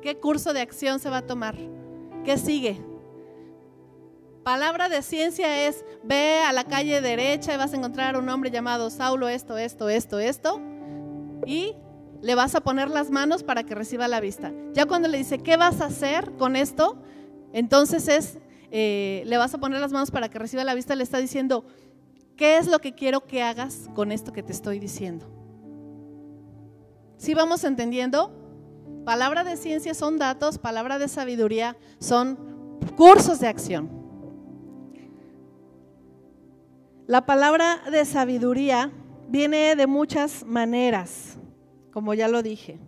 qué curso de acción se va a tomar, qué sigue. Palabra de ciencia es, ve a la calle derecha y vas a encontrar un hombre llamado Saulo, esto, esto, esto, esto, y le vas a poner las manos para que reciba la vista. Ya cuando le dice, ¿qué vas a hacer con esto? Entonces es, eh, le vas a poner las manos para que reciba la vista, le está diciendo, ¿qué es lo que quiero que hagas con esto que te estoy diciendo? ¿Sí vamos entendiendo? Palabra de ciencia son datos, palabra de sabiduría son cursos de acción. La palabra de sabiduría viene de muchas maneras como ya lo dije.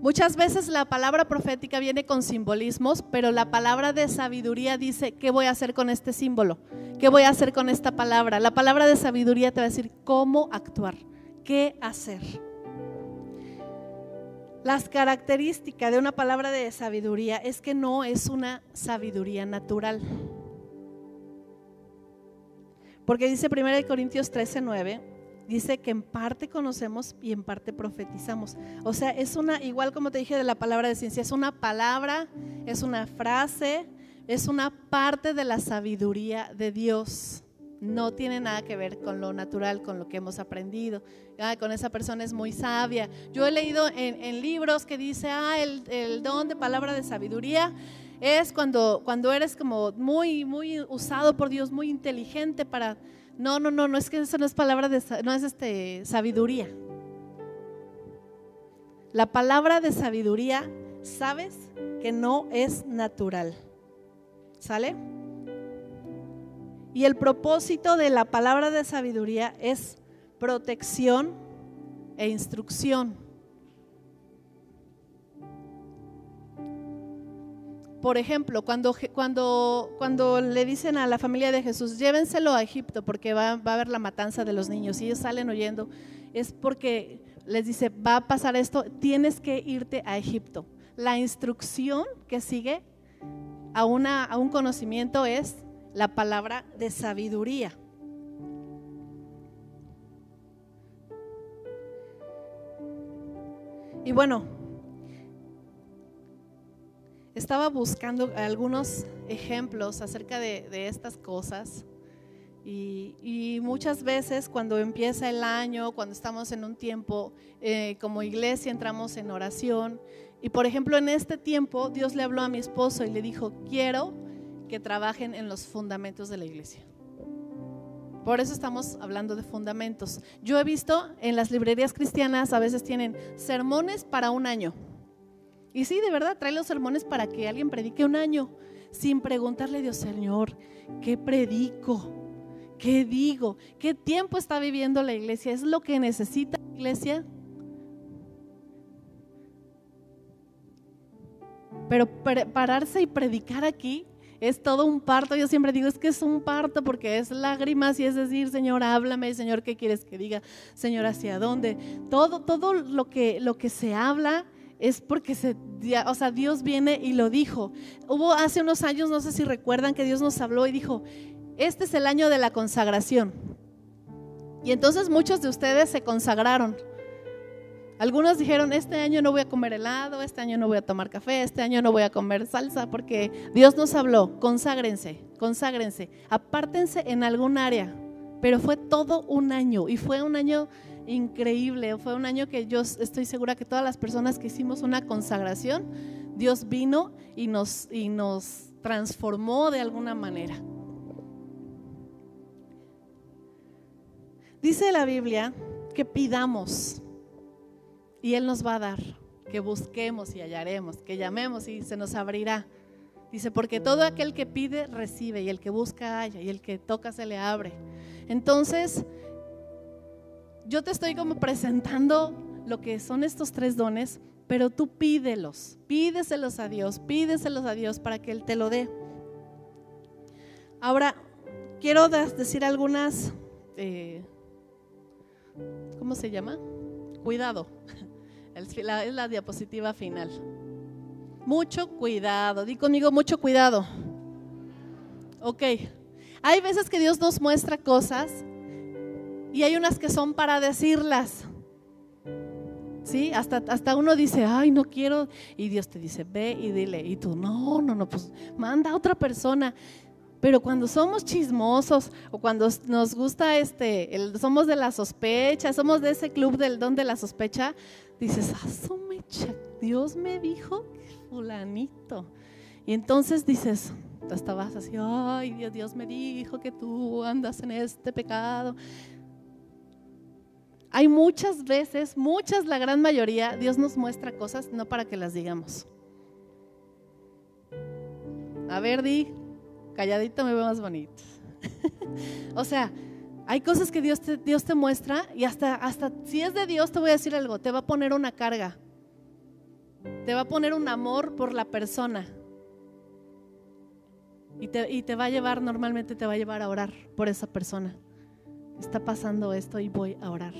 Muchas veces la palabra profética viene con simbolismos, pero la palabra de sabiduría dice, ¿qué voy a hacer con este símbolo? ¿Qué voy a hacer con esta palabra? La palabra de sabiduría te va a decir cómo actuar, qué hacer. Las características de una palabra de sabiduría es que no es una sabiduría natural. Porque dice 1 Corintios 13, 9, dice que en parte conocemos y en parte profetizamos. O sea, es una, igual como te dije de la palabra de ciencia, es una palabra, es una frase, es una parte de la sabiduría de Dios. No tiene nada que ver con lo natural, con lo que hemos aprendido. Ah, con esa persona es muy sabia. Yo he leído en, libros que dice, ah, el, el don de palabra de sabiduría es cuando, cuando eres como muy, muy usado por Dios, muy inteligente para no, no, no, no es que eso no es palabra de, no es este, sabiduría. La palabra de sabiduría, sabes que no es natural. ¿Sale? Y el propósito de la palabra de sabiduría es protección e instrucción. Por ejemplo, cuando, cuando, cuando le dicen a la familia de Jesús, llévenselo a Egipto porque va, va a haber la matanza de los niños y ellos salen oyendo, es porque les dice, va a pasar esto, tienes que irte a Egipto. La instrucción que sigue a, una, a un conocimiento es la palabra de sabiduría. Y bueno, estaba buscando algunos ejemplos acerca de, estas cosas y, muchas veces cuando empieza el año, cuando estamos en un tiempo eh, como iglesia, entramos en oración y por ejemplo en este tiempo Dios le habló a mi esposo y le dijo, quiero que trabajen en los fundamentos de la iglesia. Por eso estamos hablando de fundamentos. Yo he visto en las librerías cristianas a veces tienen sermones para un año y sí, de verdad, trae los sermones para que alguien predique un año, sin preguntarle a Dios, Señor, ¿qué predico? ¿Qué digo? ¿Qué tiempo está viviendo la iglesia? ¿Es lo que necesita la iglesia? Pero pararse y predicar aquí es todo un parto. Yo siempre digo, es que es un parto porque es lágrimas y es decir, Señor, háblame, Señor, ¿qué quieres que diga? Señor, ¿hacia dónde? Todo, todo lo que, lo que se habla es porque se, o sea, Dios viene y lo dijo. Hubo hace unos años, no sé si recuerdan, que Dios nos habló y dijo, este es el año de la consagración. Y entonces muchos de ustedes se consagraron. Algunos dijeron, este año no voy a comer helado, este año no voy a tomar café, este año no voy a comer salsa, porque Dios nos habló, conságrense, conságrense, apártense en algún área. Pero fue todo un año y fue un año increíble. Fue un año que yo estoy segura que todas las personas que hicimos una consagración, Dios vino y nos, y nos transformó de alguna manera. Dice la Biblia que pidamos y Él nos va a dar, que busquemos y hallaremos, que llamemos y se nos abrirá. Dice, porque todo aquel que pide, recibe, y el que busca, halla, y el que toca, se le abre. Entonces, yo te estoy como presentando lo que son estos tres dones, pero tú pídelos, pídeselos a Dios, pídeselos a Dios para que Él te lo dé. Ahora, quiero decir algunas, eh, ¿cómo se llama? Cuidado, es la diapositiva final. Mucho cuidado, di conmigo mucho cuidado. Ok, hay veces que Dios nos muestra cosas y hay unas que son para decirlas. Sí, hasta, hasta uno dice, ay, no quiero, y Dios te dice, ve y dile, y tú, no, no, no, pues manda a otra persona. Pero cuando somos chismosos o cuando nos gusta este, el, somos de la sospecha, somos de ese club del don de la sospecha, dices, ah, mecha, Dios me dijo fulanito. Y entonces dices, hasta vas así, ay, Dios, Dios me dijo que tú andas en este pecado. Hay muchas veces, muchas, la gran mayoría, Dios nos muestra cosas no para que las digamos. A ver, di, calladito me veo más bonito. o sea, hay cosas que Dios te, Dios te muestra y hasta, hasta si es de Dios te voy a decir algo, te va a poner una carga. Te va a poner un amor por la persona. Y te, y te va a llevar, normalmente te va a llevar a orar por esa persona. Está pasando esto y voy a orar.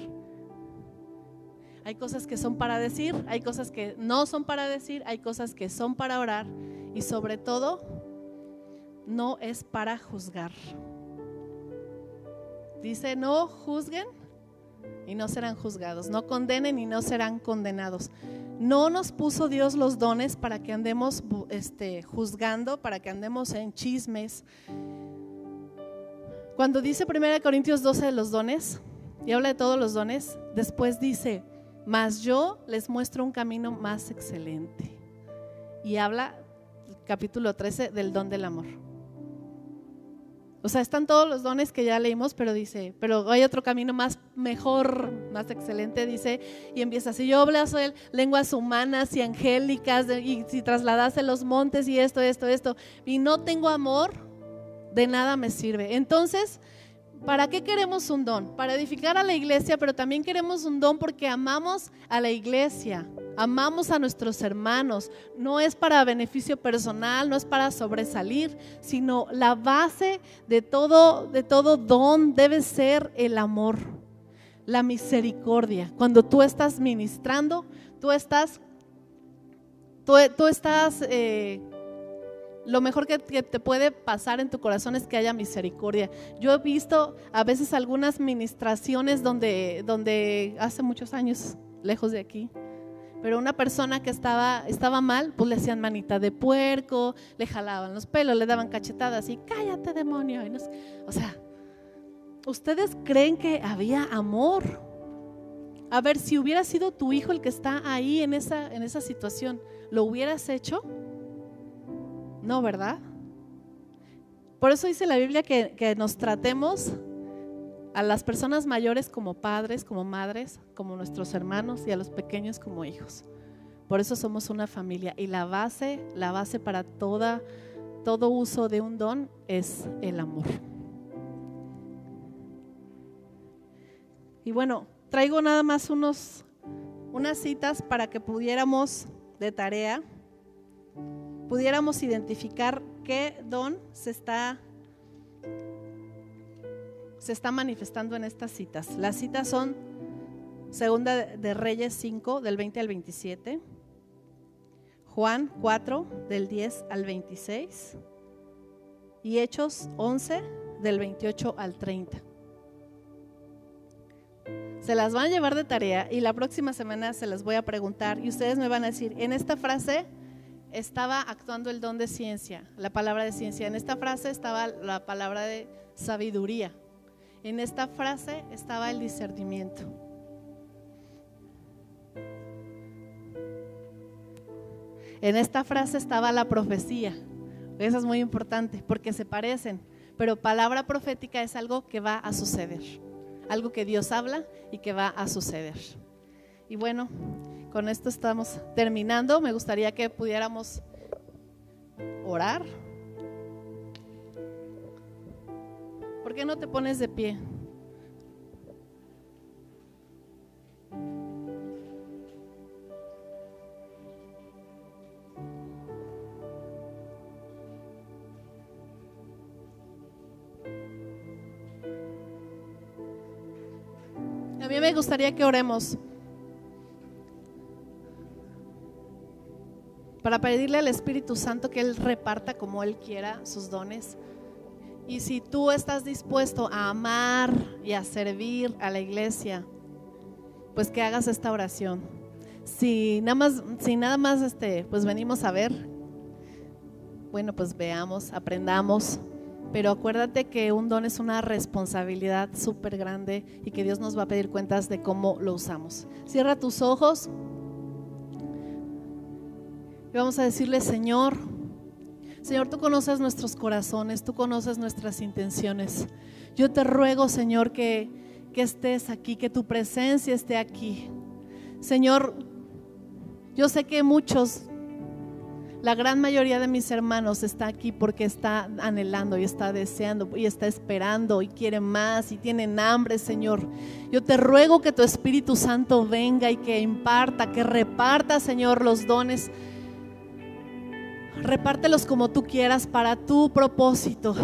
Hay cosas que son para decir, hay cosas que no son para decir, hay cosas que son para orar y sobre todo no es para juzgar. Dice, no juzguen y no serán juzgados, no condenen y no serán condenados. No nos puso Dios los dones para que andemos este, juzgando, para que andemos en chismes. Cuando dice 1 Corintios 12 de los dones, y habla de todos los dones, después dice, mas yo les muestro un camino más excelente. Y habla, capítulo 13, del don del amor. O sea, están todos los dones que ya leímos, pero dice, pero hay otro camino más mejor, más excelente, dice, y empieza, si yo hablase lenguas humanas y angélicas, y si trasladase los montes y esto, esto, esto, y no tengo amor, de nada me sirve. Entonces, ¿Para qué queremos un don? Para edificar a la iglesia, pero también queremos un don porque amamos a la iglesia, amamos a nuestros hermanos. No es para beneficio personal, no es para sobresalir, sino la base de todo, de todo don debe ser el amor, la misericordia. Cuando tú estás ministrando, tú estás, tú, estás eh, lo mejor que, te puede pasar en tu corazón es que haya misericordia. Yo he visto a veces algunas ministraciones donde, donde hace muchos años, lejos de aquí, pero una persona que estaba, estaba mal, pues le hacían manita de puerco, le jalaban los pelos, le daban cachetadas y cállate demonio. o sea, ¿ustedes creen que había amor? A ver, si hubiera sido tu hijo el que está ahí en esa, en esa situación, ¿lo hubieras hecho? No, ¿verdad? Por eso dice la Biblia que, nos tratemos a las personas mayores como padres, como madres, como nuestros hermanos y a los pequeños como hijos. Por eso somos una familia y la base, la base para toda, todo uso de un don es el amor. Y bueno, traigo nada más unos, unas citas para que pudiéramos de tarea pudiéramos identificar qué don se está, se está manifestando en estas citas. Las citas son Segunda de Reyes 5, del 20 al 27, Juan 4, del 10 al 26, y Hechos 11, del 28 al 30. Se las van a llevar de tarea y la próxima semana se las voy a preguntar y ustedes me van a decir, en esta frase, estaba actuando el don de ciencia, la palabra de ciencia. En esta frase estaba la palabra de sabiduría. En esta frase estaba el discernimiento. En esta frase estaba la profecía. Eso es muy importante porque se parecen, pero palabra profética es algo que va a suceder, algo que Dios habla y que va a suceder. Y bueno, con esto estamos terminando. Me gustaría que pudiéramos orar. ¿Por qué no te pones de pie? A mí me gustaría que oremos. Para pedirle al Espíritu Santo que Él reparta como Él quiera sus dones. Y si tú estás dispuesto a amar y a servir a la iglesia, pues que hagas esta oración. Si nada más, si nada más este, pues venimos a ver, bueno, pues veamos, aprendamos. Pero acuérdate que un don es una responsabilidad súper grande y que Dios nos va a pedir cuentas de cómo lo usamos. Cierra tus ojos y vamos a decirle, Señor, Señor, tú conoces nuestros corazones, tú conoces nuestras intenciones. Yo te ruego, Señor, que, que estés aquí, que tu presencia esté aquí. Señor, yo sé que muchos la gran mayoría de mis hermanos está aquí porque está anhelando y está deseando y está esperando y quiere más y tienen hambre, Señor. Yo te ruego que tu Espíritu Santo venga y que imparta, que reparta, Señor, los dones. Repártelos como tú quieras para tu propósito.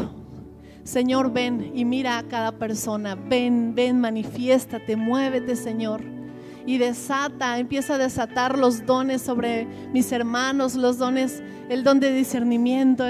Señor, ven y mira a cada persona. Ven, ven, manifiéstate, muévete, Señor y desata, empieza a desatar los dones sobre mis hermanos, los dones, el don de discernimiento,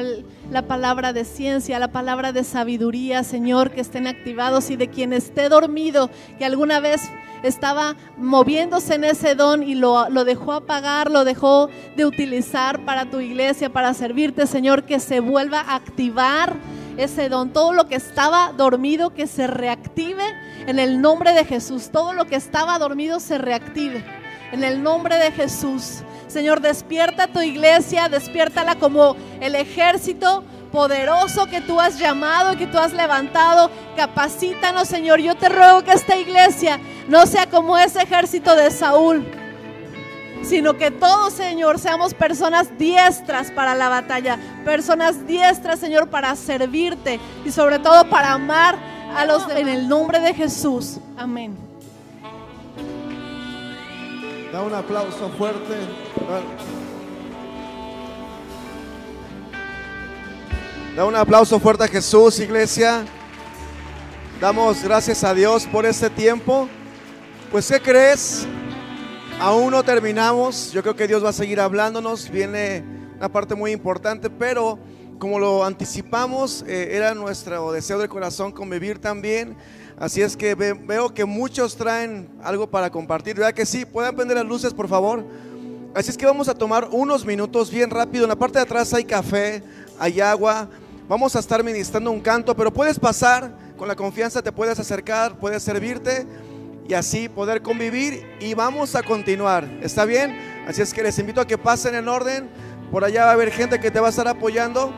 la palabra de ciencia, la palabra de sabiduría, Señor, que estén activados y de quien esté dormido, que alguna vez estaba moviéndose en ese don y lo, lo dejó apagar, lo dejó de utilizar para tu iglesia, para servirte, Señor, que se vuelva a activar ese don, todo lo que estaba dormido, que se reactive en el nombre de Jesús. Todo lo que estaba dormido se reactive en el nombre de Jesús. Señor, despierta tu iglesia, despiértala como el ejército poderoso que tú has llamado, que tú has levantado. Capacítanos, Señor. Yo te ruego que esta iglesia no sea como ese ejército de Saúl sino que todos, Señor, seamos personas diestras para la batalla, personas diestras, Señor, para servirte y sobre todo para amar a los en el nombre de Jesús. Amén. Da un aplauso fuerte. Da un aplauso fuerte a Jesús, iglesia. Damos gracias a Dios por este tiempo. Pues, ¿qué crees? Aún no terminamos, yo creo que Dios va a seguir hablándonos, viene una parte muy importante, pero como lo anticipamos, eh, era nuestro deseo del corazón convivir también. Así es que veo que muchos traen algo para compartir, ¿verdad que sí? ¿Pueden prender las luces, por favor? Así es que vamos a tomar unos minutos bien rápido. En la parte de atrás hay café, hay agua. Vamos a estar ministrando un canto, pero puedes pasar con la confianza, te puedes acercar, puedes servirte y así poder convivir y vamos a continuar. ¿Está bien? Así es que les invito a que pasen en orden. Por allá va a haber gente que te va a estar apoyando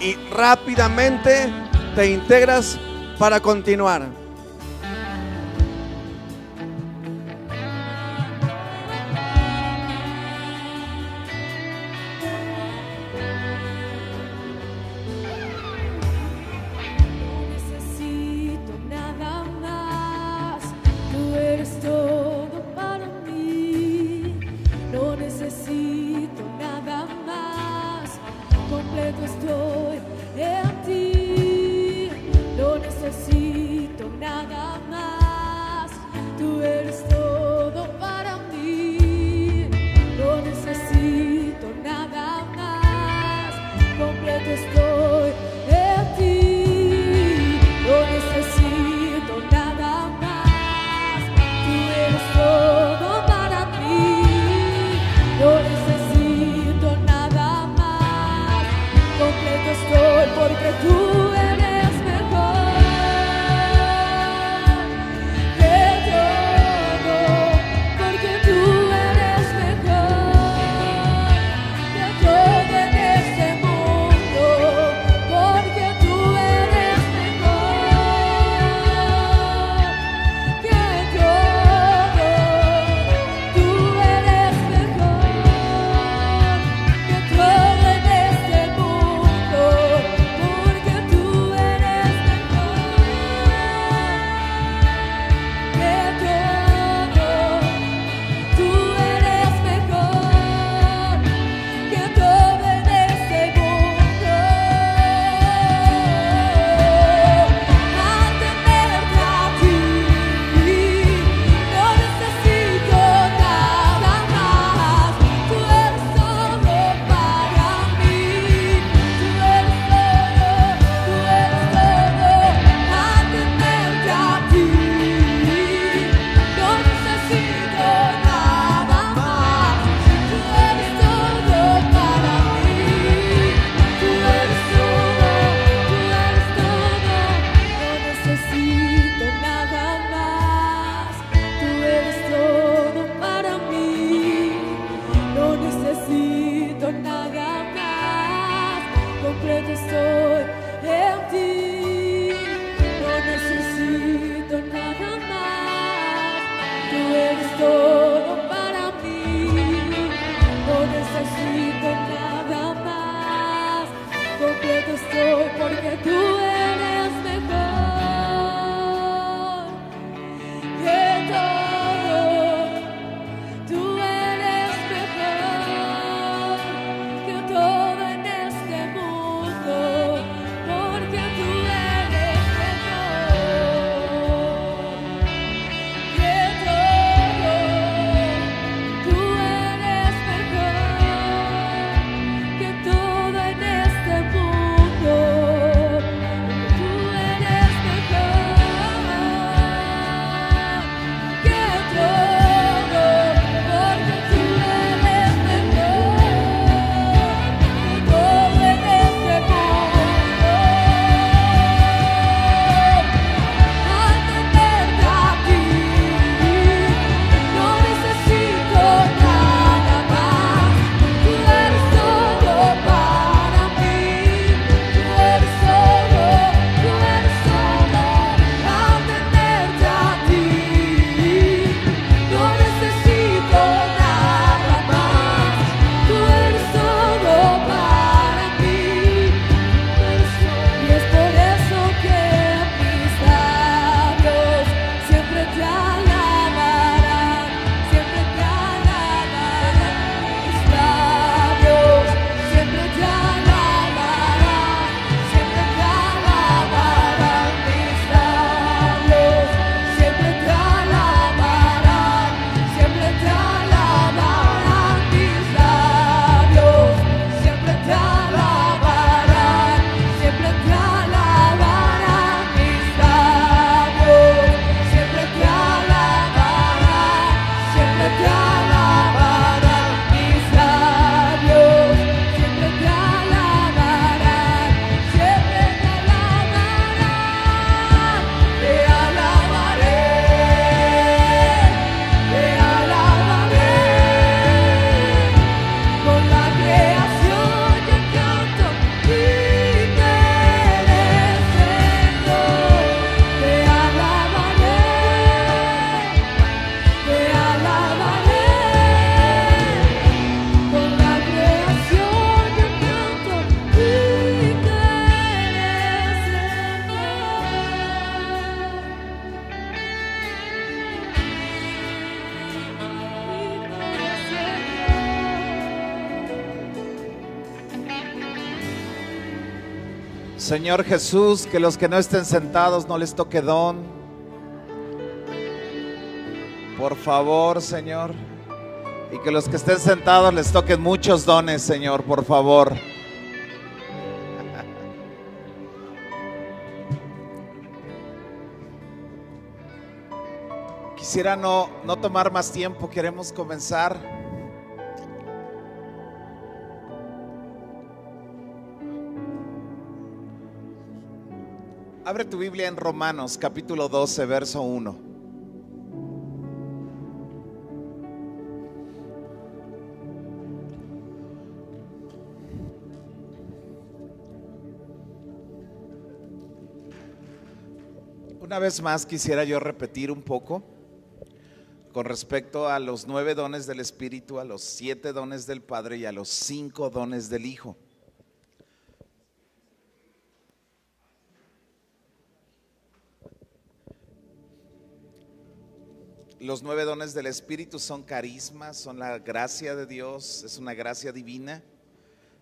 y rápidamente te integras para continuar. Señor Jesús, que los que no estén sentados no les toque don. Por favor, Señor. Y que los que estén sentados les toquen muchos dones, Señor, por favor. Quisiera no, no tomar más tiempo, queremos comenzar. Abre tu Biblia en Romanos capítulo 12, verso 1. Una vez más quisiera yo repetir un poco con respecto a los nueve dones del Espíritu, a los siete dones del Padre y a los cinco dones del Hijo. Los nueve dones del Espíritu son carismas, son la gracia de Dios, es una gracia divina.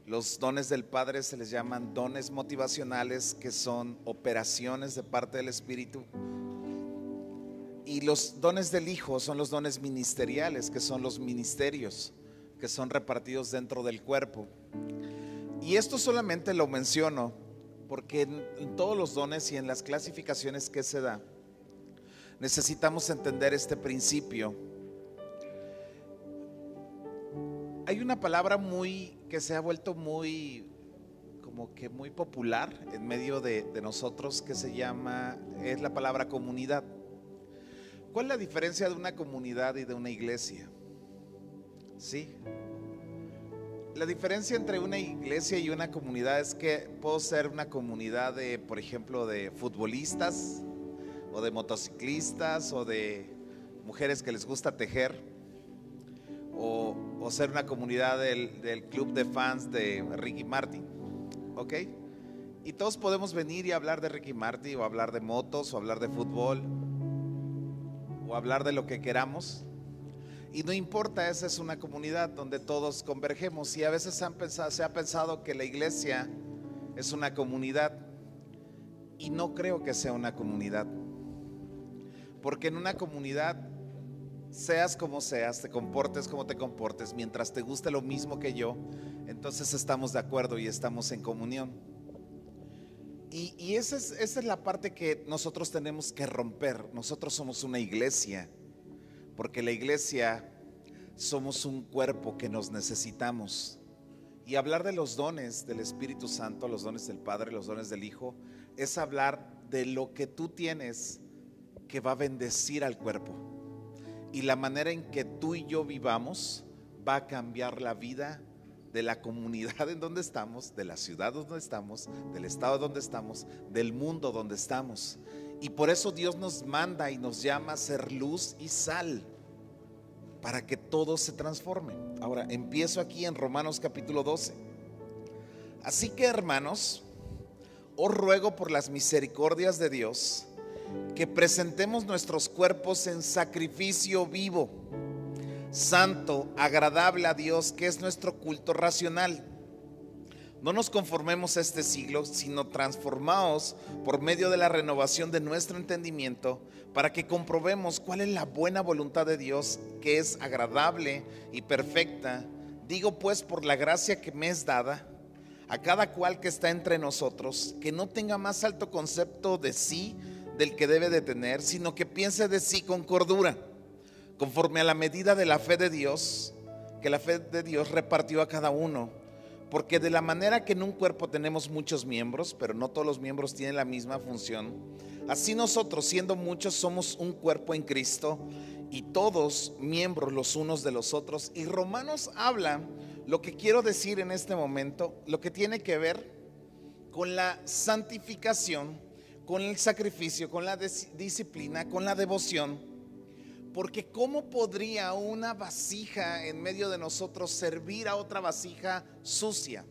Los dones del Padre se les llaman dones motivacionales, que son operaciones de parte del Espíritu. Y los dones del Hijo son los dones ministeriales, que son los ministerios, que son repartidos dentro del cuerpo. Y esto solamente lo menciono porque en, todos los dones y en las clasificaciones que se da, necesitamos entender este principio. Hay una palabra muy que se ha vuelto muy como que muy popular en medio de, de nosotros que se llama es la palabra comunidad. ¿Cuál es la diferencia de una comunidad y de una iglesia? Sí. La diferencia entre una iglesia y una comunidad es que puedo ser una comunidad de, por ejemplo, de futbolistas, o de motociclistas o de mujeres que les gusta tejer o, ser una comunidad del, club de fans de Ricky Martin. ¿Ok? Y todos podemos venir y hablar de Ricky Marty o hablar de motos o hablar de fútbol o hablar de lo que queramos. Y no importa, esa es una comunidad donde todos convergemos. Y a veces se ha pensado que la iglesia es una comunidad. Y no creo que sea una comunidad. Porque en una comunidad, seas como seas, te comportes como te comportes, mientras te guste lo mismo que yo, entonces estamos de acuerdo y estamos en comunión. Y, esa, es, esa es la parte que nosotros tenemos que romper. Nosotros somos una iglesia, porque la iglesia somos un cuerpo que nos necesitamos. Y hablar de los dones del Espíritu Santo, los dones del Padre, los dones del Hijo, es hablar de lo que tú tienes que va a bendecir al cuerpo. Y la manera en que tú y yo vivamos va a cambiar la vida de la comunidad en donde estamos, de la ciudad donde estamos, del estado donde estamos, del mundo donde estamos. Y por eso Dios nos manda y nos llama a ser luz y sal para que todo se transforme. Ahora, empiezo aquí en Romanos capítulo 12. Así que hermanos, os ruego por las misericordias de Dios que presentemos nuestros cuerpos en sacrificio vivo santo, agradable a Dios, que es nuestro culto racional. No nos conformemos a este siglo, sino transformaos por medio de la renovación de nuestro entendimiento para que comprobemos cuál es la buena voluntad de Dios, que es agradable y perfecta. Digo pues por la gracia que me es dada a cada cual que está entre nosotros, que no tenga más alto concepto de sí del que debe de tener, sino que piense de sí con cordura conforme a la medida de la fe de Dios, que la fe de Dios repartió a cada uno. Porque de la manera que en un cuerpo tenemos muchos miembros, pero no todos los miembros tienen la misma función, así nosotros, siendo muchos, somos un cuerpo en Cristo y todos miembros los unos de los otros. Y Romanos habla, lo que quiero decir en este momento, lo que tiene que ver con la santificación, con el sacrificio, con la disciplina, con la devoción porque ¿cómo podría una vasija en medio de nosotros servir a otra vasija sucia?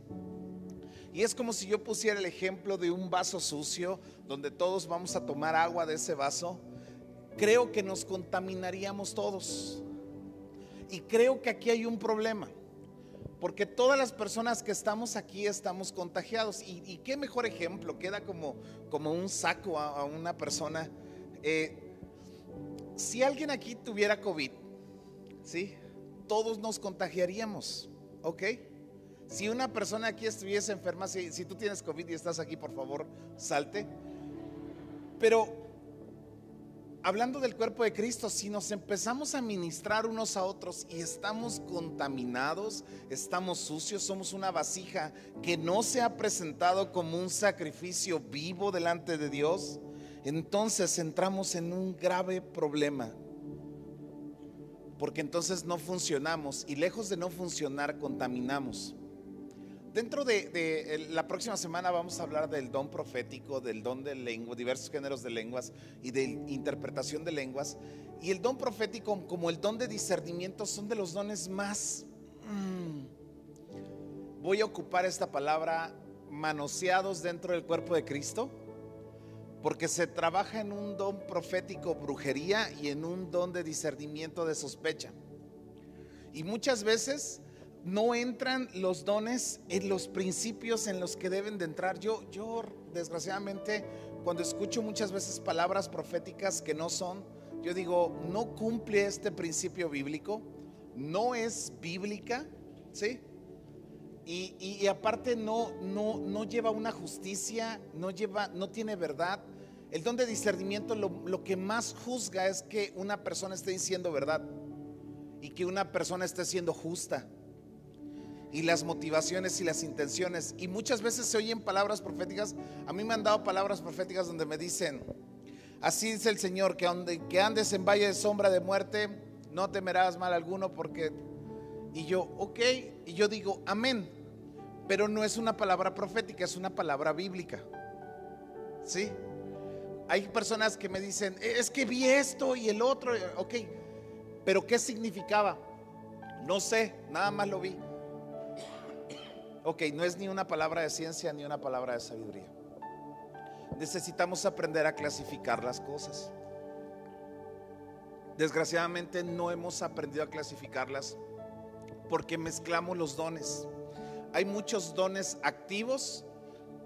Y es como si yo pusiera el ejemplo de un vaso sucio donde todos vamos a tomar agua de ese vaso. Creo que nos contaminaríamos todos. Y creo que aquí hay un problema. Porque todas las personas que estamos aquí estamos contagiados. Y, qué mejor ejemplo, queda como, como un saco a, una persona. Eh, si alguien aquí tuviera COVID, ¿sí? Todos nos contagiaríamos, ¿ok? Si una persona aquí estuviese enferma, si, si tú tienes COVID y estás aquí, por favor, salte. Pero hablando del cuerpo de Cristo, si nos empezamos a ministrar unos a otros y estamos contaminados, estamos sucios, somos una vasija que no se ha presentado como un sacrificio vivo delante de Dios, entonces entramos en un grave problema. Porque entonces no funcionamos y lejos de no funcionar, contaminamos. Dentro de, la próxima semana vamos a hablar del don profético, del don de lengua, diversos géneros de lenguas y de interpretación de lenguas. Y el don profético como el don de discernimiento son de los dones más... Mm, voy a ocupar esta palabra manoseados dentro del cuerpo de Cristo porque se trabaja en un don profético brujería y en un don de discernimiento de sospecha. Y muchas veces no entran los dones en los principios en los que deben de entrar. Yo, yo desgraciadamente, cuando escucho muchas veces palabras proféticas que no son, yo digo, no cumple este principio bíblico, no es bíblica, ¿sí? Y, aparte no, no, no lleva una justicia, no, lleva, no tiene verdad. El don de discernimiento lo, lo que más juzga es que una persona esté diciendo verdad y que una persona esté siendo justa. Y las motivaciones y las intenciones. Y muchas veces se oyen palabras proféticas. A mí me han dado palabras proféticas donde me dicen, así dice el Señor, que, donde, que andes en valle de sombra de muerte, no temerás mal alguno porque... Y yo, ok, y yo digo, amén pero no es una palabra profética, es una palabra bíblica. ¿Sí? Hay personas que me dicen, e, es que vi esto y el otro, ok, pero ¿qué significaba? No sé, nada más lo vi. Ok, no es ni una palabra de ciencia ni una palabra de sabiduría. necesitamos aprender a clasificar las cosas. Desgraciadamente no hemos aprendido a clasificarlas porque mezclamos los dones. Hay muchos dones activos,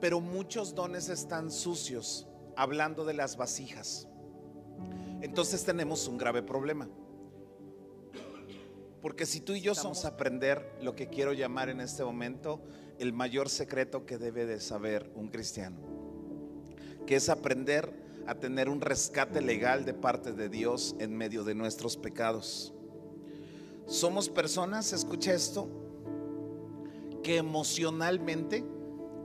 pero muchos dones están sucios, hablando de las vasijas. Entonces tenemos un grave problema. Porque si tú y yo somos a aprender lo que quiero llamar en este momento el mayor secreto que debe de saber un cristiano, que es aprender a tener un rescate legal de parte de Dios en medio de nuestros pecados. Somos personas, escucha esto, que emocionalmente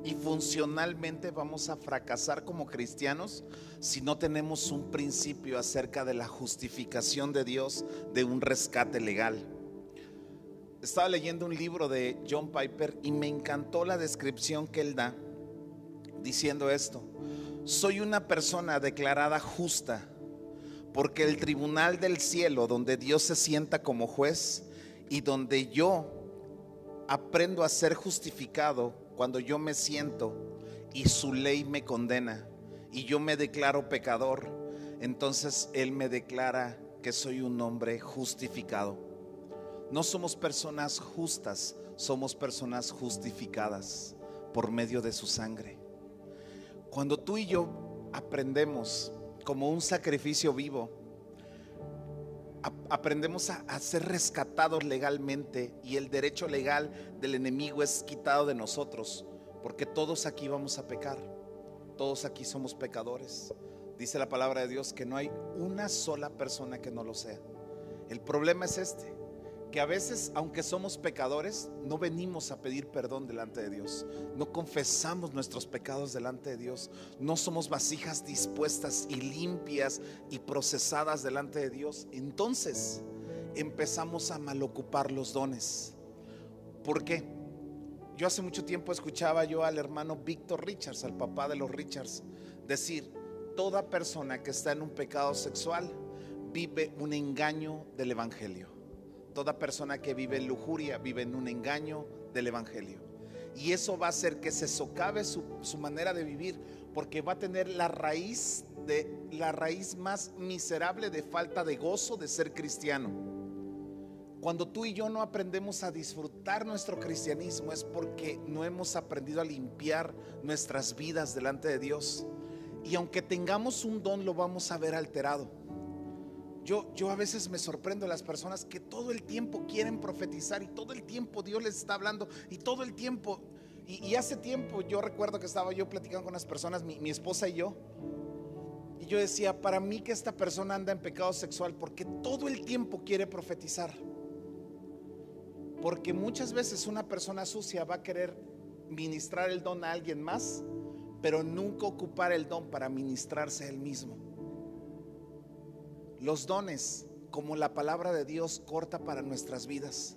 y funcionalmente vamos a fracasar como cristianos si no tenemos un principio acerca de la justificación de Dios de un rescate legal. Estaba leyendo un libro de John Piper y me encantó la descripción que él da diciendo esto. Soy una persona declarada justa porque el tribunal del cielo donde Dios se sienta como juez y donde yo aprendo a ser justificado cuando yo me siento y su ley me condena y yo me declaro pecador, entonces Él me declara que soy un hombre justificado. No somos personas justas, somos personas justificadas por medio de su sangre. Cuando tú y yo aprendemos como un sacrificio vivo, aprendemos a, ser rescatados legalmente y el derecho legal del enemigo es quitado de nosotros, porque todos aquí vamos a pecar, todos aquí somos pecadores. Dice la palabra de Dios que no hay una sola persona que no lo sea. El problema es este, que a veces, aunque somos pecadores, no venimos a pedir perdón delante de Dios. No confesamos nuestros pecados delante de Dios. No somos vasijas dispuestas y limpias y procesadas delante de Dios. Entonces empezamos a malocupar los dones. ¿Por qué? Yo hace mucho tiempo escuchaba yo al hermano Víctor Richards, al papá de los Richards, decir, toda persona que está en un pecado sexual vive un engaño del Evangelio Toda persona que vive en lujuria vive en un engaño del Evangelio. Y eso va a hacer que se socave su, manera de vivir porque va a tener la raíz de la raíz más miserable de falta de gozo de ser cristiano. Cuando tú y yo no aprendemos a disfrutar nuestro cristianismo es porque no hemos aprendido a limpiar nuestras vidas delante de Dios. Y aunque tengamos un don, lo vamos a ver alterado. Yo, a veces me sorprendo de las personas que todo el tiempo quieren profetizar y todo el tiempo Dios les está hablando y todo el tiempo. Y, hace tiempo yo recuerdo que estaba yo platicando con unas personas, mi, mi esposa y yo. Y yo decía, para mí que esta persona anda en pecado sexual porque todo el tiempo quiere profetizar. Porque muchas veces una persona sucia va a querer ministrar el don a alguien más, pero nunca ocupar el don para ministrarse a él mismo los dones como la palabra de Dios corta para nuestras vidas.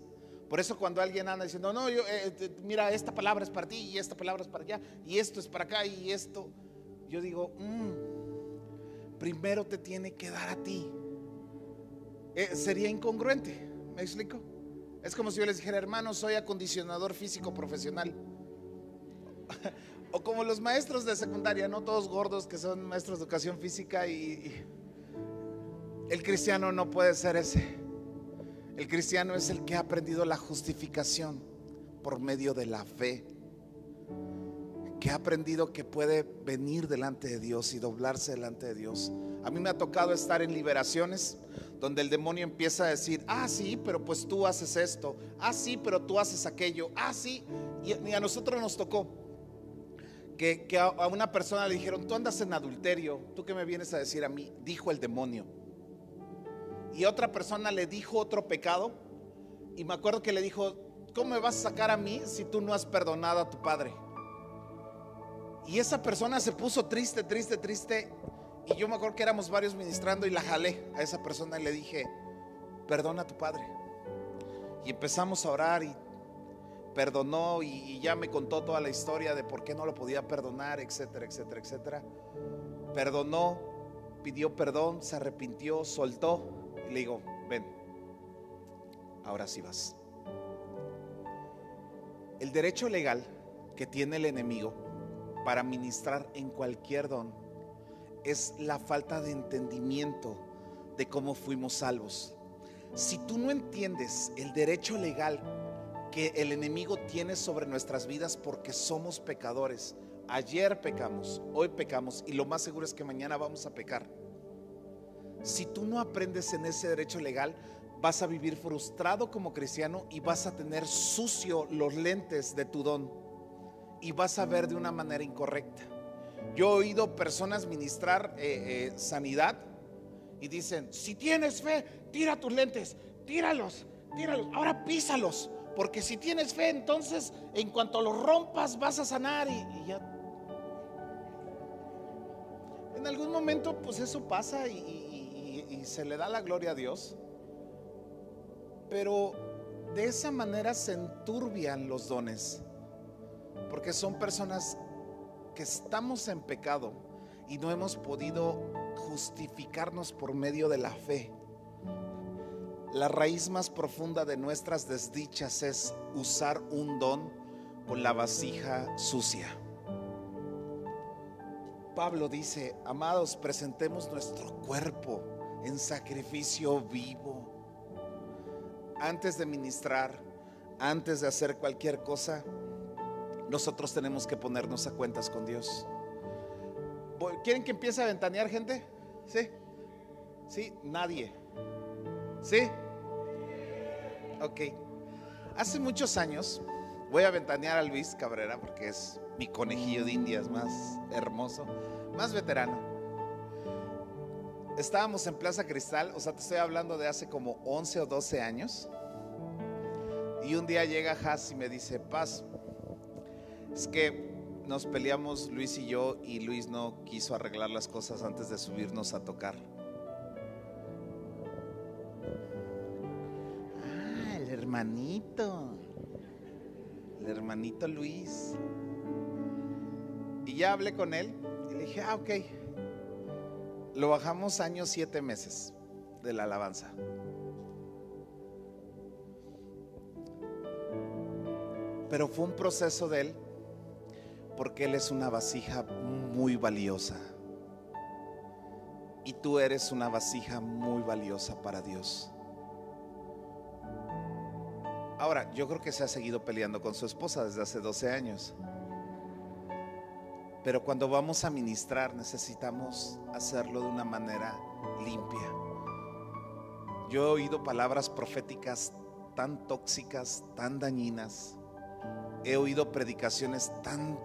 Por eso cuando alguien anda diciendo, no, yo, eh, mira, esta palabra es para ti y esta palabra es para allá y esto es para acá y esto, yo digo, mm, primero te tiene que dar a ti. Eh, sería incongruente, ¿me explico? Es como si yo les dijera, hermano, soy acondicionador físico profesional. o como los maestros de secundaria, no todos gordos que son maestros de educación física y el cristiano no puede ser ese. El cristiano es el que ha aprendido la justificación por medio de la fe. Que ha aprendido que puede venir delante de Dios y doblarse delante de Dios. A mí me ha tocado estar en liberaciones donde el demonio empieza a decir, ah, sí, pero pues tú haces esto, ah, sí, pero tú haces aquello, ah, sí. Y, a nosotros nos tocó que, a una persona le dijeron, tú andas en adulterio, tú qué me vienes a decir a mí, dijo el demonio y otra persona le dijo otro pecado y me acuerdo que le dijo, ¿cómo me vas a sacar a mí si tú no has perdonado a tu padre? Y esa persona se puso triste, triste, triste. Y yo me acuerdo que éramos varios ministrando y la jalé a esa persona y le dije, perdona a tu padre. Y empezamos a orar y perdonó y, y, ya me contó toda la historia de por qué no lo podía perdonar, etcétera, etcétera, etcétera. Perdonó, pidió perdón, se arrepintió, soltó le digo, ven, ahora sí vas. El derecho legal que tiene el enemigo para ministrar en cualquier don es la falta de entendimiento de cómo fuimos salvos. Si tú no entiendes el derecho legal que el enemigo tiene sobre nuestras vidas porque somos pecadores, ayer pecamos, hoy pecamos y lo más seguro es que mañana vamos a pecar. Si tú no aprendes en ese derecho legal, vas a vivir frustrado como cristiano y vas a tener sucio los lentes de tu don y vas a ver de una manera incorrecta. Yo he oído personas ministrar eh, eh, sanidad y dicen, si tienes fe, tira tus lentes, tíralos, tíralos, ahora písalos, porque si tienes fe, entonces en cuanto los rompas vas a sanar y, ya. En algún momento pues eso pasa y- y- se le da la gloria a Dios, pero de esa manera se enturbian los dones, porque son personas que estamos en pecado y no hemos podido justificarnos por medio de la fe. La raíz más profunda de nuestras desdichas es usar un don con la vasija sucia. Pablo dice, amados, presentemos nuestro cuerpo en sacrificio vivo. Antes de ministrar, antes de hacer cualquier cosa, nosotros tenemos que ponernos a cuentas con Dios. ¿Quieren que empiece a ventanear gente? ¿Sí? ¿Sí? Nadie. ¿Sí? Ok. Hace muchos años, voy a ventanear a Luis Cabrera porque es mi conejillo de indias más hermoso, más veterano. Estábamos en Plaza Cristal, o sea, te estoy hablando de hace como 11 o 12 años. Y un día llega Haas y me dice, Paz, es que nos peleamos Luis y yo y Luis no quiso arreglar las cosas antes de subirnos a tocar. Ah, el hermanito. El hermanito Luis. Y ya hablé con él y le dije, ah, ok. Lo bajamos años siete meses de la alabanza. Pero fue un proceso de él porque Él es una vasija muy valiosa. Y tú eres una vasija muy valiosa para Dios. Ahora, yo creo que se ha seguido peleando con su esposa desde hace 12 años. Pero cuando vamos a ministrar necesitamos hacerlo de una manera limpia. Yo he oído palabras proféticas tan tóxicas, tan dañinas. He oído predicaciones tan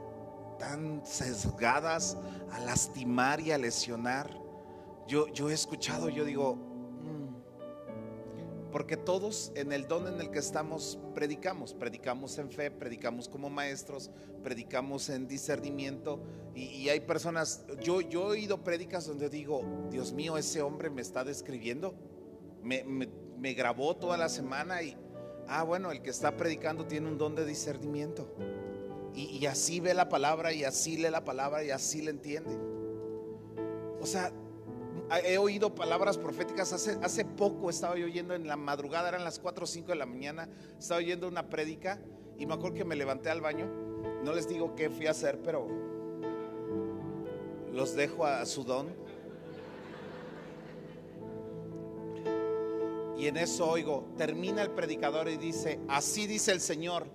tan sesgadas a lastimar y a lesionar. Yo, yo he escuchado, yo digo. Porque todos en el don en el que estamos predicamos, predicamos en fe, predicamos como maestros, predicamos en discernimiento y, y hay personas, yo, yo he oído prédicas donde digo, Dios mío, ese hombre me está describiendo, me, me- me grabó toda la semana y, ah, bueno, el que está predicando tiene un don de discernimiento. Y, y así ve la palabra y así lee la palabra y así la entiende. O sea, he oído palabras proféticas. Hace, hace poco estaba yo oyendo en la madrugada, eran las 4 o 5 de la mañana, estaba oyendo una prédica y me acuerdo que me levanté al baño. No les digo qué fui a hacer, pero los dejo a su don. Y en eso oigo, termina el predicador y dice, así dice el Señor,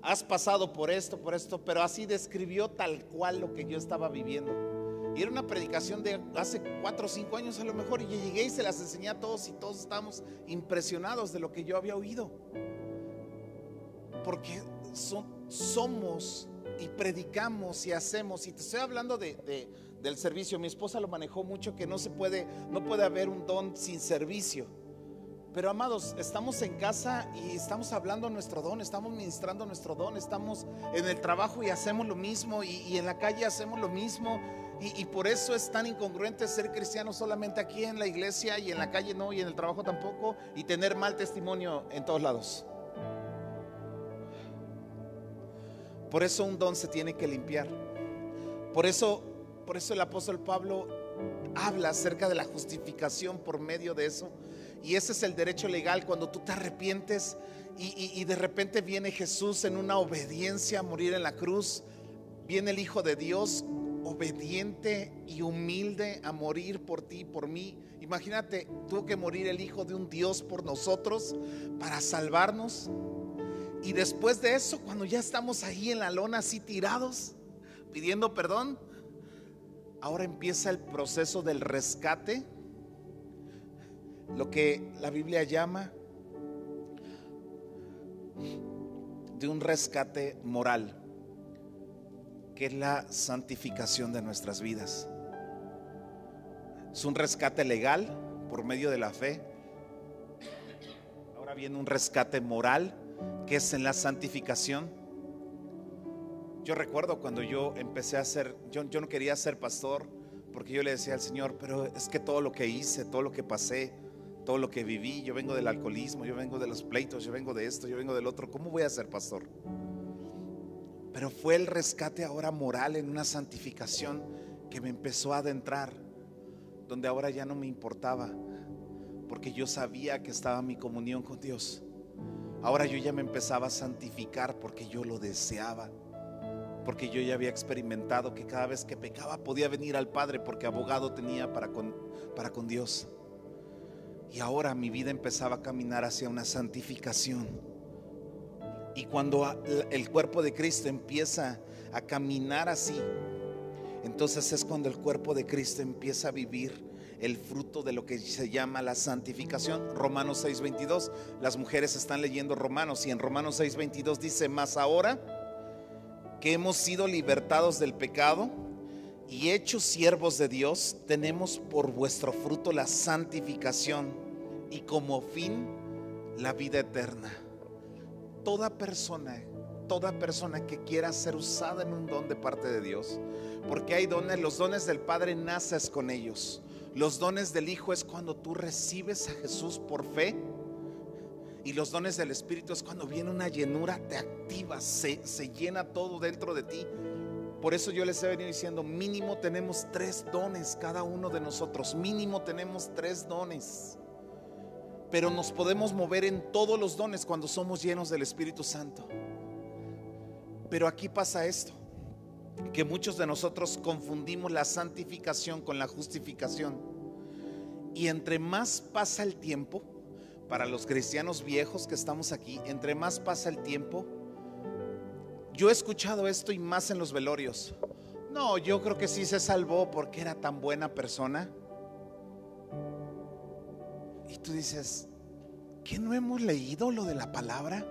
has pasado por esto, por esto, pero así describió tal cual lo que yo estaba viviendo. Y era una predicación de hace cuatro o cinco años a lo mejor, y yo llegué y se las enseñé a todos y todos estábamos impresionados de lo que yo había oído. Porque son- somos y predicamos y hacemos, y te estoy hablando de, de- del servicio, mi esposa lo manejó mucho, que no se puede, no puede haber un don sin servicio. Pero amados, estamos en casa y estamos hablando nuestro don, estamos ministrando nuestro don, estamos en el trabajo y hacemos lo mismo y, y en la calle hacemos lo mismo. Y, por eso es tan incongruente ser cristiano solamente aquí en la iglesia y en la calle no y en el trabajo tampoco y tener mal testimonio en todos lados. Por eso un don se tiene que limpiar. Por eso, por eso el apóstol Pablo habla acerca de la justificación por medio de eso. Y ese es el derecho legal cuando tú te arrepientes y de repente viene Jesús en una obediencia a morir en la cruz viene el Hijo de Dios obediente y humilde a morir por ti, por mí. Imagínate, tuvo que morir el Hijo de un Dios por nosotros para salvarnos. Y después de eso, cuando ya estamos ahí en la lona así tirados, pidiendo perdón, ahora empieza el proceso del rescate, lo que la Biblia llama de un rescate moral que es la santificación de nuestras vidas. Es un rescate legal por medio de la fe. Ahora viene un rescate moral que es en la santificación. Yo recuerdo cuando yo empecé a ser, yo, yo no quería ser pastor porque yo le decía al Señor, pero es que todo lo que hice, todo lo que pasé, todo lo que viví, yo vengo del alcoholismo, yo vengo de los pleitos, yo vengo de esto, yo vengo del otro, ¿cómo voy a ser pastor? Pero fue el rescate ahora moral en una santificación que me empezó a adentrar, donde ahora ya no me importaba, porque yo sabía que estaba mi comunión con Dios. Ahora yo ya me empezaba a santificar porque yo lo deseaba, porque yo ya había experimentado que cada vez que pecaba podía venir al Padre porque abogado tenía para con, para con Dios. Y ahora mi vida empezaba a caminar hacia una santificación y cuando el cuerpo de Cristo empieza a caminar así, entonces es cuando el cuerpo de Cristo empieza a vivir el fruto de lo que se llama la santificación. Romanos 6:22, las mujeres están leyendo Romanos y en Romanos 6:22 dice, más ahora que hemos sido libertados del pecado y hechos siervos de Dios, tenemos por vuestro fruto la santificación y como fin la vida eterna toda persona, toda persona que quiera ser usada en un don de parte de Dios, porque hay dones, los dones del Padre naces con ellos. Los dones del Hijo es cuando tú recibes a Jesús por fe. Y los dones del Espíritu es cuando viene una llenura, te activa, se, se llena todo dentro de ti. Por eso yo les he venido diciendo, mínimo tenemos tres dones cada uno de nosotros. Mínimo tenemos tres dones pero nos podemos mover en todos los dones cuando somos llenos del Espíritu Santo. Pero aquí pasa esto, que muchos de nosotros confundimos la santificación con la justificación. Y entre más pasa el tiempo, para los cristianos viejos que estamos aquí, entre más pasa el tiempo, yo he escuchado esto y más en los velorios. No, yo creo que sí se salvó porque era tan buena persona. Y tú dices, ¿qué no hemos leído lo de la palabra?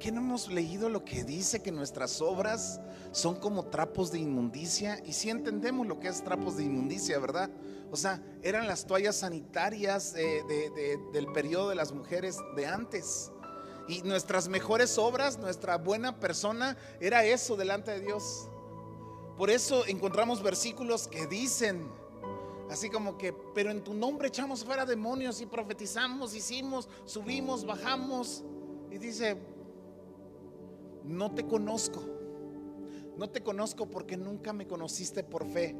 ¿Qué no hemos leído lo que dice que nuestras obras son como trapos de inmundicia? Y si entendemos lo que es trapos de inmundicia, ¿verdad? O sea, eran las toallas sanitarias del periodo de las mujeres de antes. Y nuestras mejores obras, nuestra buena persona, era eso delante de Dios. Por eso encontramos versículos que dicen, Así como que, pero en tu nombre echamos fuera demonios y profetizamos, hicimos, subimos, bajamos. Y dice, no te conozco. No te conozco porque nunca me conociste por fe.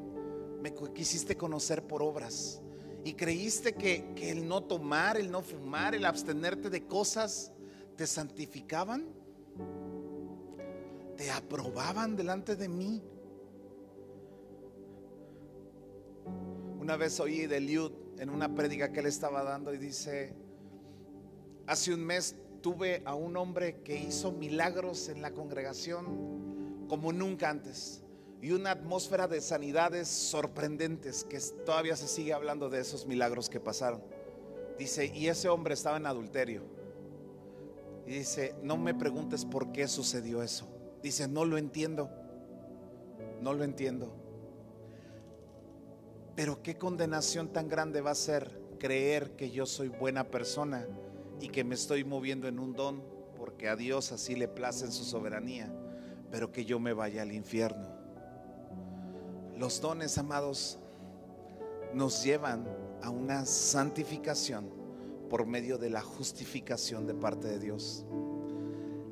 Me quisiste conocer por obras. Y creíste que, que el no tomar, el no fumar, el abstenerte de cosas te santificaban. Te aprobaban delante de mí. Una vez oí de Liud en una prédica que él estaba dando y dice, hace un mes tuve a un hombre que hizo milagros en la congregación como nunca antes y una atmósfera de sanidades sorprendentes que todavía se sigue hablando de esos milagros que pasaron. Dice, y ese hombre estaba en adulterio. Y dice, no me preguntes por qué sucedió eso. Dice, no lo entiendo. No lo entiendo. Pero qué condenación tan grande va a ser creer que yo soy buena persona y que me estoy moviendo en un don porque a Dios así le place en su soberanía, pero que yo me vaya al infierno. Los dones, amados, nos llevan a una santificación por medio de la justificación de parte de Dios.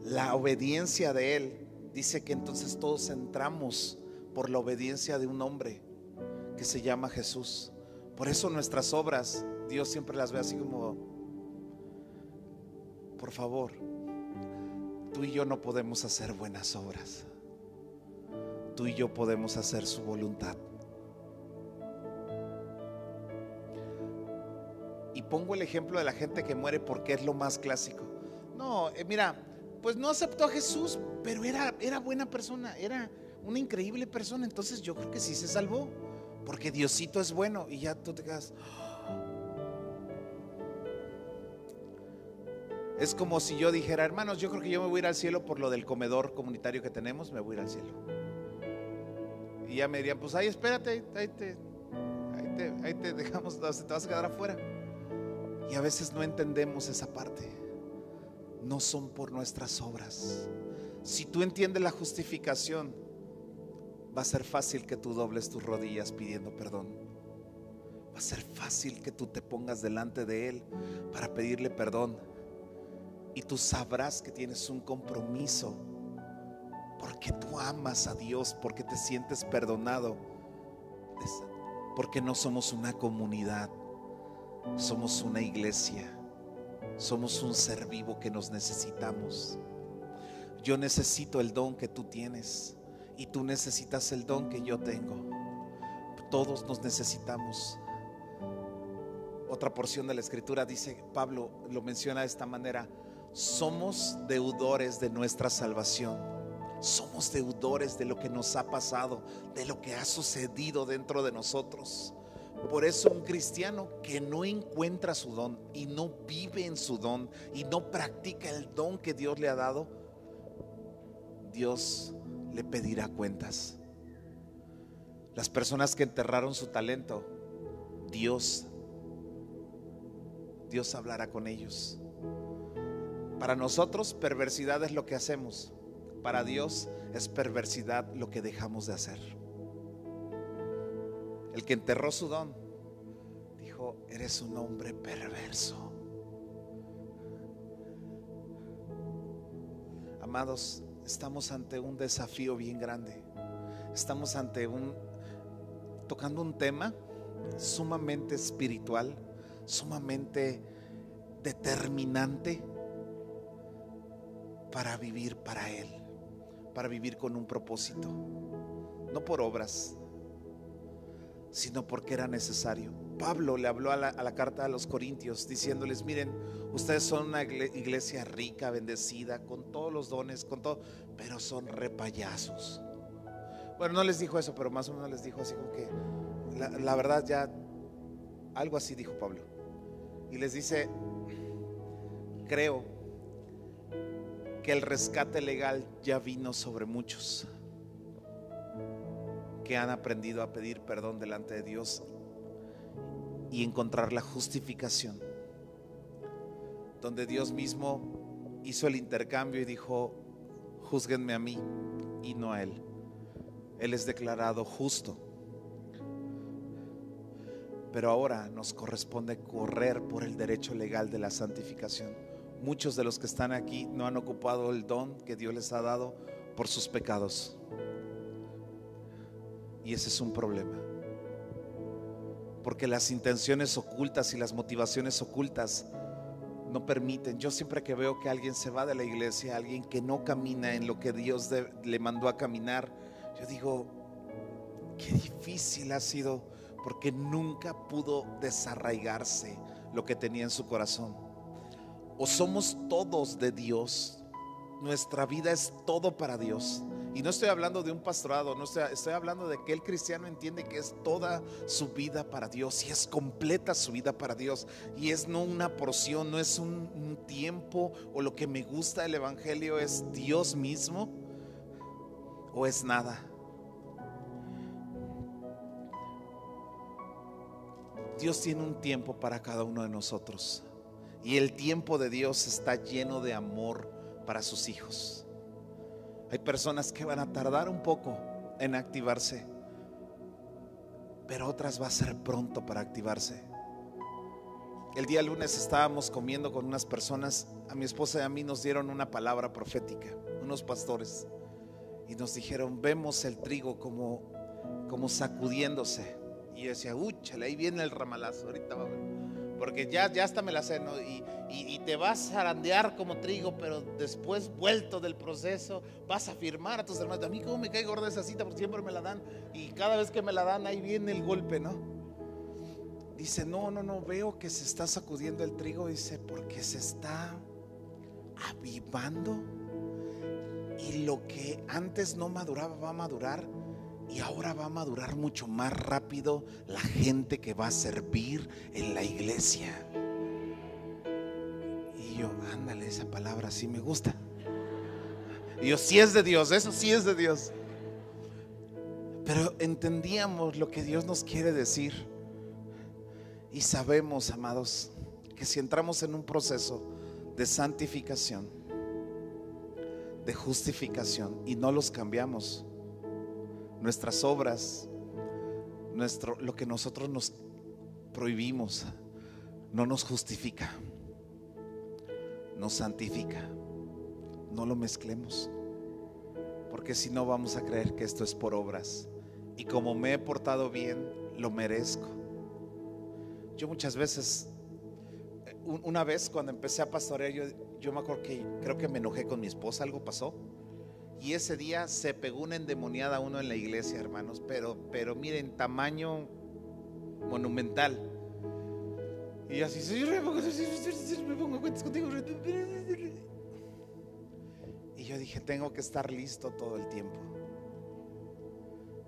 La obediencia de Él dice que entonces todos entramos por la obediencia de un hombre que se llama Jesús. Por eso nuestras obras, Dios siempre las ve así como, por favor, tú y yo no podemos hacer buenas obras. tú y yo podemos hacer su voluntad. Y pongo el ejemplo de la gente que muere porque es lo más clásico. No, eh, mira, pues no aceptó a Jesús, pero era, era buena persona, era una increíble persona. Entonces yo creo que sí se salvó, porque Diosito es bueno y ya tú te quedas. Es como si yo dijera, hermanos, yo creo que yo me voy a ir al cielo por lo del comedor comunitario que tenemos, me voy a ir al cielo. Y ya me dirían, pues ahí espérate, ahí te, ahí te, dejamos, te vas a quedar afuera. Y a veces no entendemos esa parte. No son por nuestras obras. Si tú entiendes la justificación, va a ser fácil que tú dobles tus rodillas pidiendo perdón. Va a ser fácil que tú te pongas delante de Él para pedirle perdón. Y tú sabrás que tienes un compromiso porque tú amas a Dios, porque te sientes perdonado, porque no somos una comunidad somos una iglesia. Somos un ser vivo que nos necesitamos. Yo necesito el don que tú tienes y tú necesitas el don que yo tengo. Todos nos necesitamos. Otra porción de la escritura dice, Pablo lo menciona de esta manera, somos deudores de nuestra salvación. Somos deudores de lo que nos ha pasado, de lo que ha sucedido dentro de nosotros. Por eso un cristiano que no encuentra su don y no vive en su don y no practica el don que Dios le ha dado, Dios le pedirá cuentas. Las personas que enterraron su talento, Dios, Dios hablará con ellos. Para nosotros perversidad es lo que hacemos. Para Dios es perversidad lo que dejamos de hacer el que enterró su don, dijo, eres un hombre perverso. Amados, estamos ante un desafío bien grande. Estamos ante un, tocando un tema sumamente espiritual, sumamente determinante para vivir para Él, para vivir con un propósito, no por obras, sino porque era necesario. Pablo le habló a la, carta a los Corintios diciéndoles, miren, ustedes son una iglesia rica, bendecida, con todos los dones, con todo, pero son repayazos. Bueno, no les dijo eso, pero más o menos les dijo así como que, la verdad ya, algo así dijo Pablo. Y les dice, creo que el rescate legal ya vino sobre muchos que han aprendido a pedir perdón delante de Dios y encontrar la justificación. Donde Dios mismo hizo el intercambio y dijo, juzguenme a mí y no a Él. Él es declarado justo. Pero ahora nos corresponde correr por el derecho legal de la santificación. Muchos de los que están aquí no han ocupado el don que Dios les ha dado por sus pecados. Y ese es un problema. Porque las intenciones ocultas y las motivaciones ocultas no permiten. Yo siempre que veo que alguien se va de la iglesia, alguien que no camina en lo que Dios le mandó a caminar, yo digo, qué difícil ha sido porque nunca pudo desarraigarse lo que tenía en su corazón. O somos todos de Dios, nuestra vida es todo para Dios y no estoy hablando de un pastorado, no estoy, hablando de que el cristiano entiende que es toda su vida para Dios y es completa su vida para Dios. Y es no una porción, no es un, un tiempo o lo que me gusta del Evangelio es Dios mismo o es nada. Dios tiene un tiempo para cada uno de nosotros. Y el tiempo de Dios está lleno de amor para sus hijos. Hay personas que van a tardar un poco en activarse, pero otras va a ser pronto para activarse. El día lunes estábamos comiendo con unas personas, a mi esposa y a mí nos dieron una palabra profética, unos pastores, y nos dijeron, vemos el trigo como, como sacudiéndose. Y yo decía, úchale, ahí viene el ramalazo, ahorita va a ver Porque ya, ya hasta me la sé, ¿no? Y, y, te vas a zarandear como trigo, pero después, vuelto del proceso, vas a firmar a tus hermanos. A mí, como me cae gorda esa cita, porque siempre me la dan. Y cada vez que me la dan, ahí viene el golpe, ¿no? Dice, no, no, no, veo que se está sacudiendo el trigo. Dice, porque se está avivando. Y lo que antes no maduraba va a madurar. Y ahora va a madurar mucho más rápido la gente que va a servir en la iglesia. Y yo, ándale, esa palabra sí me gusta. Y yo, sí es de Dios, eso sí es de Dios. Pero entendíamos lo que Dios nos quiere decir. Y sabemos, amados, que si entramos en un proceso de santificación, de justificación, y no los cambiamos, nuestras obras, nuestro, lo que nosotros nos prohibimos, no nos justifica, nos santifica. No lo mezclemos, porque si no vamos a creer que esto es por obras. Y como me he portado bien, lo merezco. Yo muchas veces, eh, una vez cuando empecé a pastorear, yo, yo me acuerdo que creo que me enojé con mi esposa, algo pasó. Y ese día se pegó una endemoniada uno en la iglesia, hermanos, pero, pero miren, tamaño monumental. Y así, me pongo cuentas contigo. Y yo dije, tengo que estar listo todo el tiempo.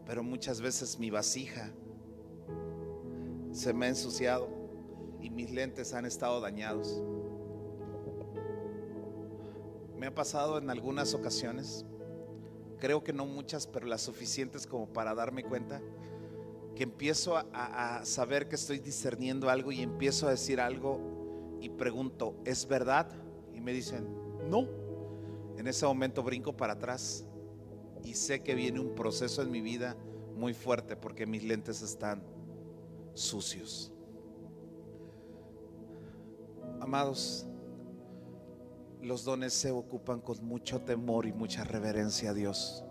Pero muchas veces mi vasija se me ha ensuciado y mis lentes han estado dañados. Me ha pasado en algunas ocasiones, creo que no muchas, pero las suficientes como para darme cuenta, que empiezo a, saber que estoy discerniendo algo y empiezo a decir algo y pregunto, ¿es verdad? Y me dicen, no. En ese momento brinco para atrás y sé que viene un proceso en mi vida muy fuerte porque mis lentes están sucios. Amados, los dones se ocupan con mucho temor y mucha reverencia a Dios,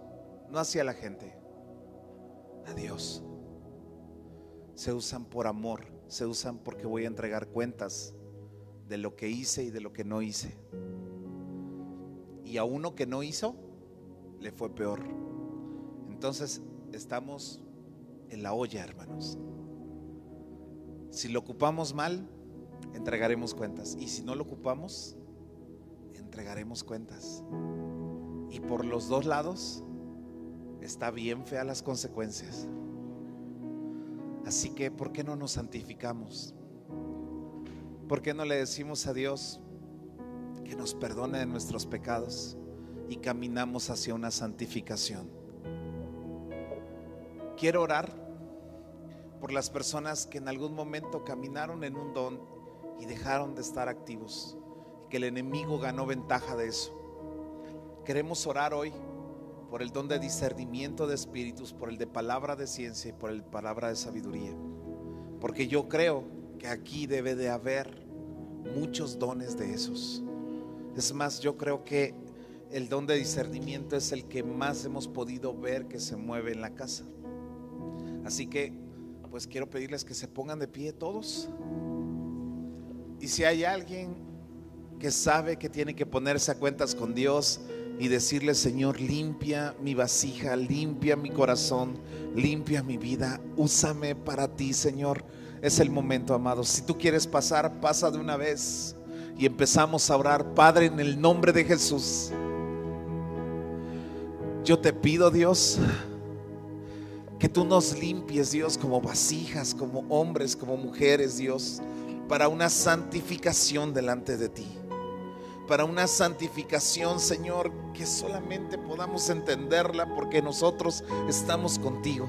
no hacia la gente, a Dios. Se usan por amor, se usan porque voy a entregar cuentas de lo que hice y de lo que no hice. Y a uno que no hizo, le fue peor. Entonces estamos en la olla, hermanos. Si lo ocupamos mal, entregaremos cuentas. Y si no lo ocupamos, entregaremos cuentas. Y por los dos lados está bien fea las consecuencias. Así que, ¿por qué no nos santificamos? ¿Por qué no le decimos a Dios que nos perdone de nuestros pecados y caminamos hacia una santificación? Quiero orar por las personas que en algún momento caminaron en un don y dejaron de estar activos, que el enemigo ganó ventaja de eso. Queremos orar hoy por el don de discernimiento de espíritus, por el de palabra de ciencia y por el palabra de sabiduría. Porque yo creo que aquí debe de haber muchos dones de esos. Es más, yo creo que el don de discernimiento es el que más hemos podido ver que se mueve en la casa. Así que, pues quiero pedirles que se pongan de pie todos. Y si hay alguien que sabe que tiene que ponerse a cuentas con Dios y decirle, Señor, limpia mi vasija, limpia mi corazón, limpia mi vida, úsame para ti, Señor. Es el momento, amados. Si tú quieres pasar, pasa de una vez. Y empezamos a orar, Padre, en el nombre de Jesús. Yo te pido, Dios, que tú nos limpies, Dios, como vasijas, como hombres, como mujeres, Dios, para una santificación delante de ti. Para una santificación, Señor, que solamente podamos entenderla porque nosotros estamos contigo.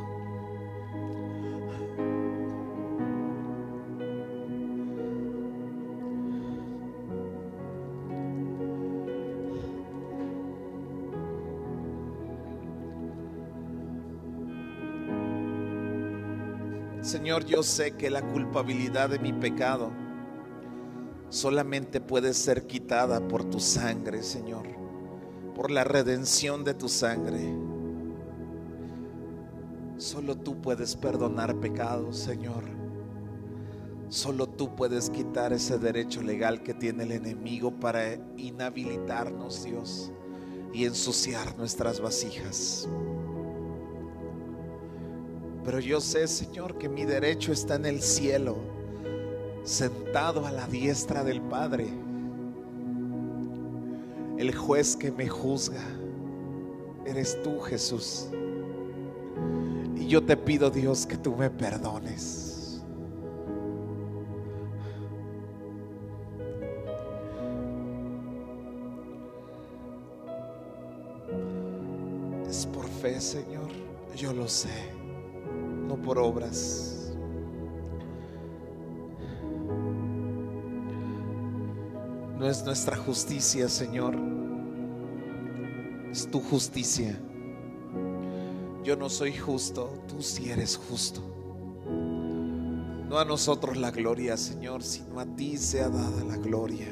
Señor, yo sé que la culpabilidad de mi pecado solamente puede ser quitada por tu sangre, Señor, por la redención de tu sangre. Solo tú puedes perdonar pecados, Señor. Solo tú puedes quitar ese derecho legal que tiene el enemigo para inhabilitarnos, Dios, y ensuciar nuestras vasijas. Pero yo sé, Señor, que mi derecho está en el cielo, sentado a la diestra del Padre, el juez que me juzga. Eres tú, Jesús. Y yo te pido, Dios, que tú me perdones. Es por fe, Señor. Yo lo sé. No por obras. No es nuestra justicia, Señor. Es tu justicia. Yo no soy justo, tú sí eres justo. No a nosotros la gloria, Señor, sino a ti sea dada la gloria.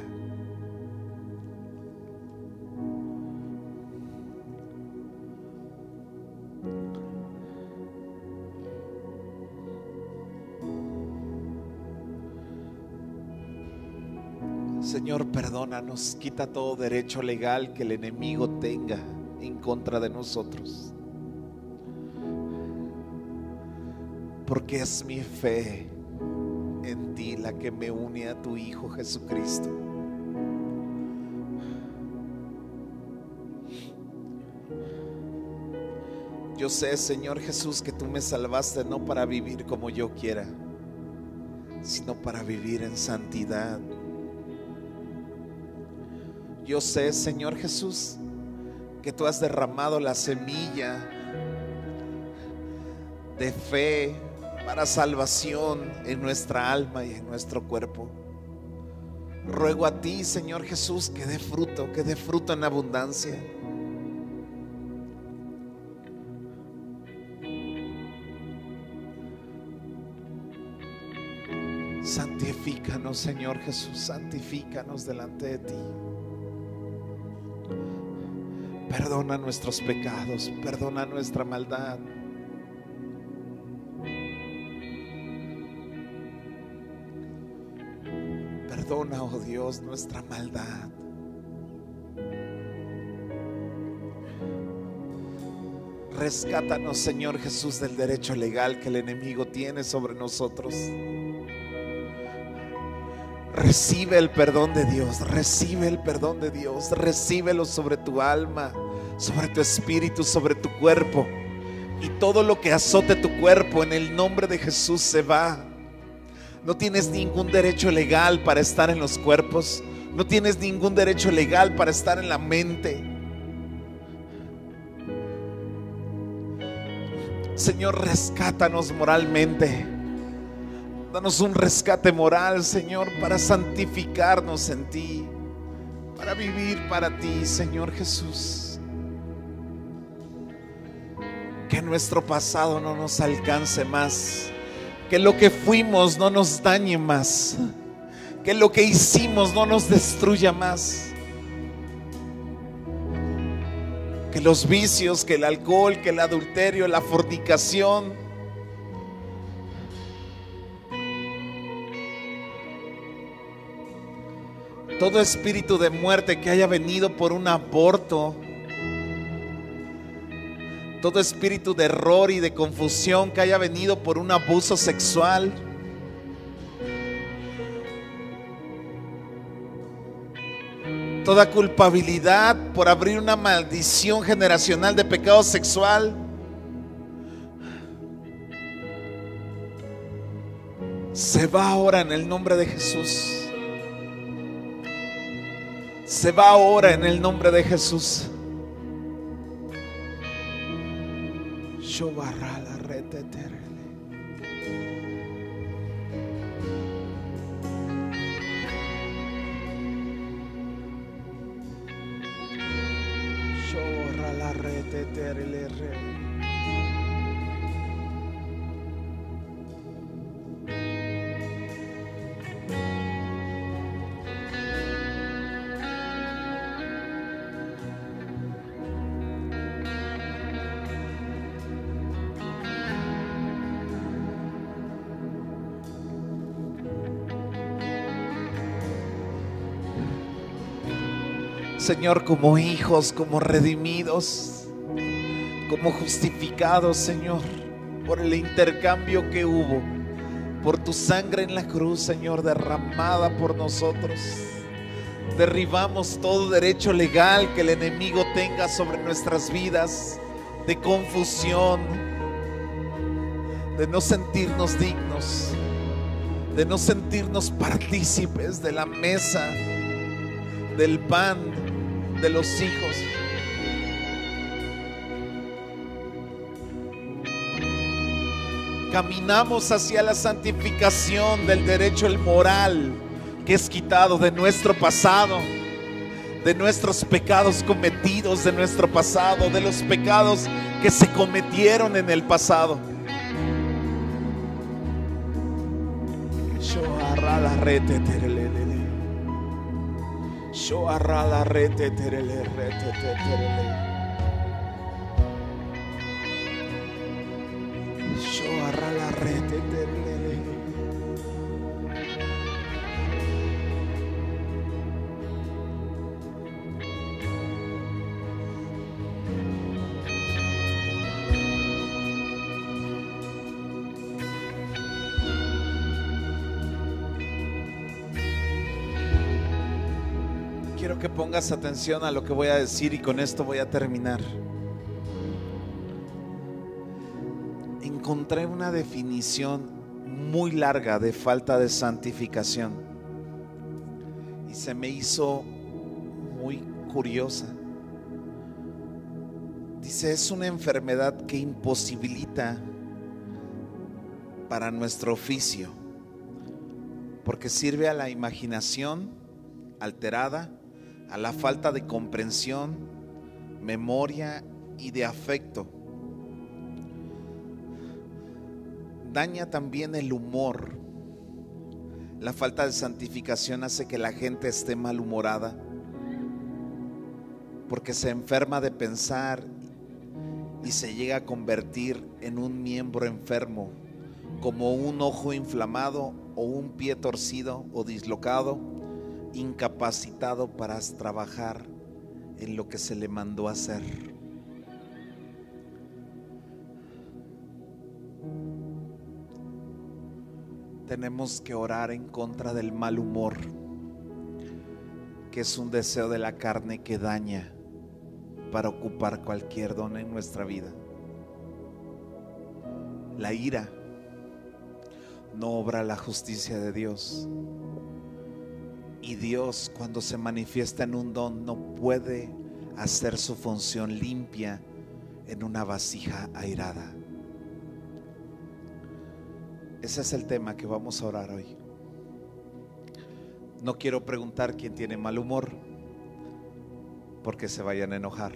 Perdónanos, quita todo derecho legal que el enemigo tenga en contra de nosotros. Porque es mi fe en ti la que me une a tu Hijo Jesucristo. Yo sé, Señor Jesús, que tú me salvaste no para vivir como yo quiera, sino para vivir en santidad. Yo sé, Señor Jesús, que tú has derramado la semilla de fe para salvación en nuestra alma y en nuestro cuerpo. Ruego a ti, Señor Jesús, que dé fruto, que dé fruto en abundancia. Santifícanos, Señor Jesús, santifícanos delante de ti. Perdona nuestros pecados, perdona nuestra maldad. Perdona, oh Dios, nuestra maldad. Rescátanos, Señor Jesús, del derecho legal que el enemigo tiene sobre nosotros. Recibe el perdón de Dios, recibe el perdón de Dios, recíbelo sobre tu alma, sobre tu espíritu, sobre tu cuerpo. Y todo lo que azote tu cuerpo en el nombre de Jesús se va. No tienes ningún derecho legal para estar en los cuerpos. No tienes ningún derecho legal para estar en la mente. Señor, rescátanos moralmente. Danos un rescate moral, Señor, para santificarnos en ti, para vivir para ti, Señor Jesús. Que nuestro pasado no nos alcance más, que lo que fuimos no nos dañe más, que lo que hicimos no nos destruya más. Que los vicios, que el alcohol, que el adulterio, la fornicación, todo espíritu de muerte que haya venido por un aborto, todo espíritu de error y de confusión que haya venido por un abuso sexual, toda culpabilidad por abrir una maldición generacional de pecado sexual, se va ahora en el nombre de Jesús. Se va ahora en el nombre de Jesús. Shobarala reteterele. Shobarala reteterele Señor, como hijos, como redimidos, como justificados, Señor, por el intercambio que hubo, por tu sangre en la cruz, Señor, derramada por nosotros. Derribamos todo derecho legal que el enemigo tenga sobre nuestras vidas, de confusión, de no sentirnos dignos, de no sentirnos partícipes de la mesa, del pan de los hijos. Caminamos hacia la santificación del derecho el moral que es quitado de nuestro pasado, de nuestros pecados cometidos de nuestro pasado, de los pecados que se cometieron en el pasado. Shoarra la rete pongas atención a lo que voy a decir y con esto voy a terminar. Encontré una definición muy larga de falta de santificación y se me hizo muy curiosa. Dice, es una enfermedad que imposibilita para nuestro oficio, porque sirve a la imaginación alterada, a la falta de comprensión, memoria y de afecto. Daña también el humor. La falta de santificación hace que la gente esté malhumorada porque se enferma de pensar y se llega a convertir en un miembro enfermo, como un ojo inflamado o un pie torcido o dislocado incapacitado para trabajar en lo que se le mandó hacer. Tenemos que orar en contra del mal humor, que es un deseo de la carne que daña para ocupar cualquier don en nuestra vida. La ira no obra la justicia de Dios. Y Dios cuando se manifiesta en un don no puede hacer su función limpia en una vasija airada. Ese es el tema que vamos a orar hoy. No quiero preguntar quién tiene mal humor porque se vayan a enojar.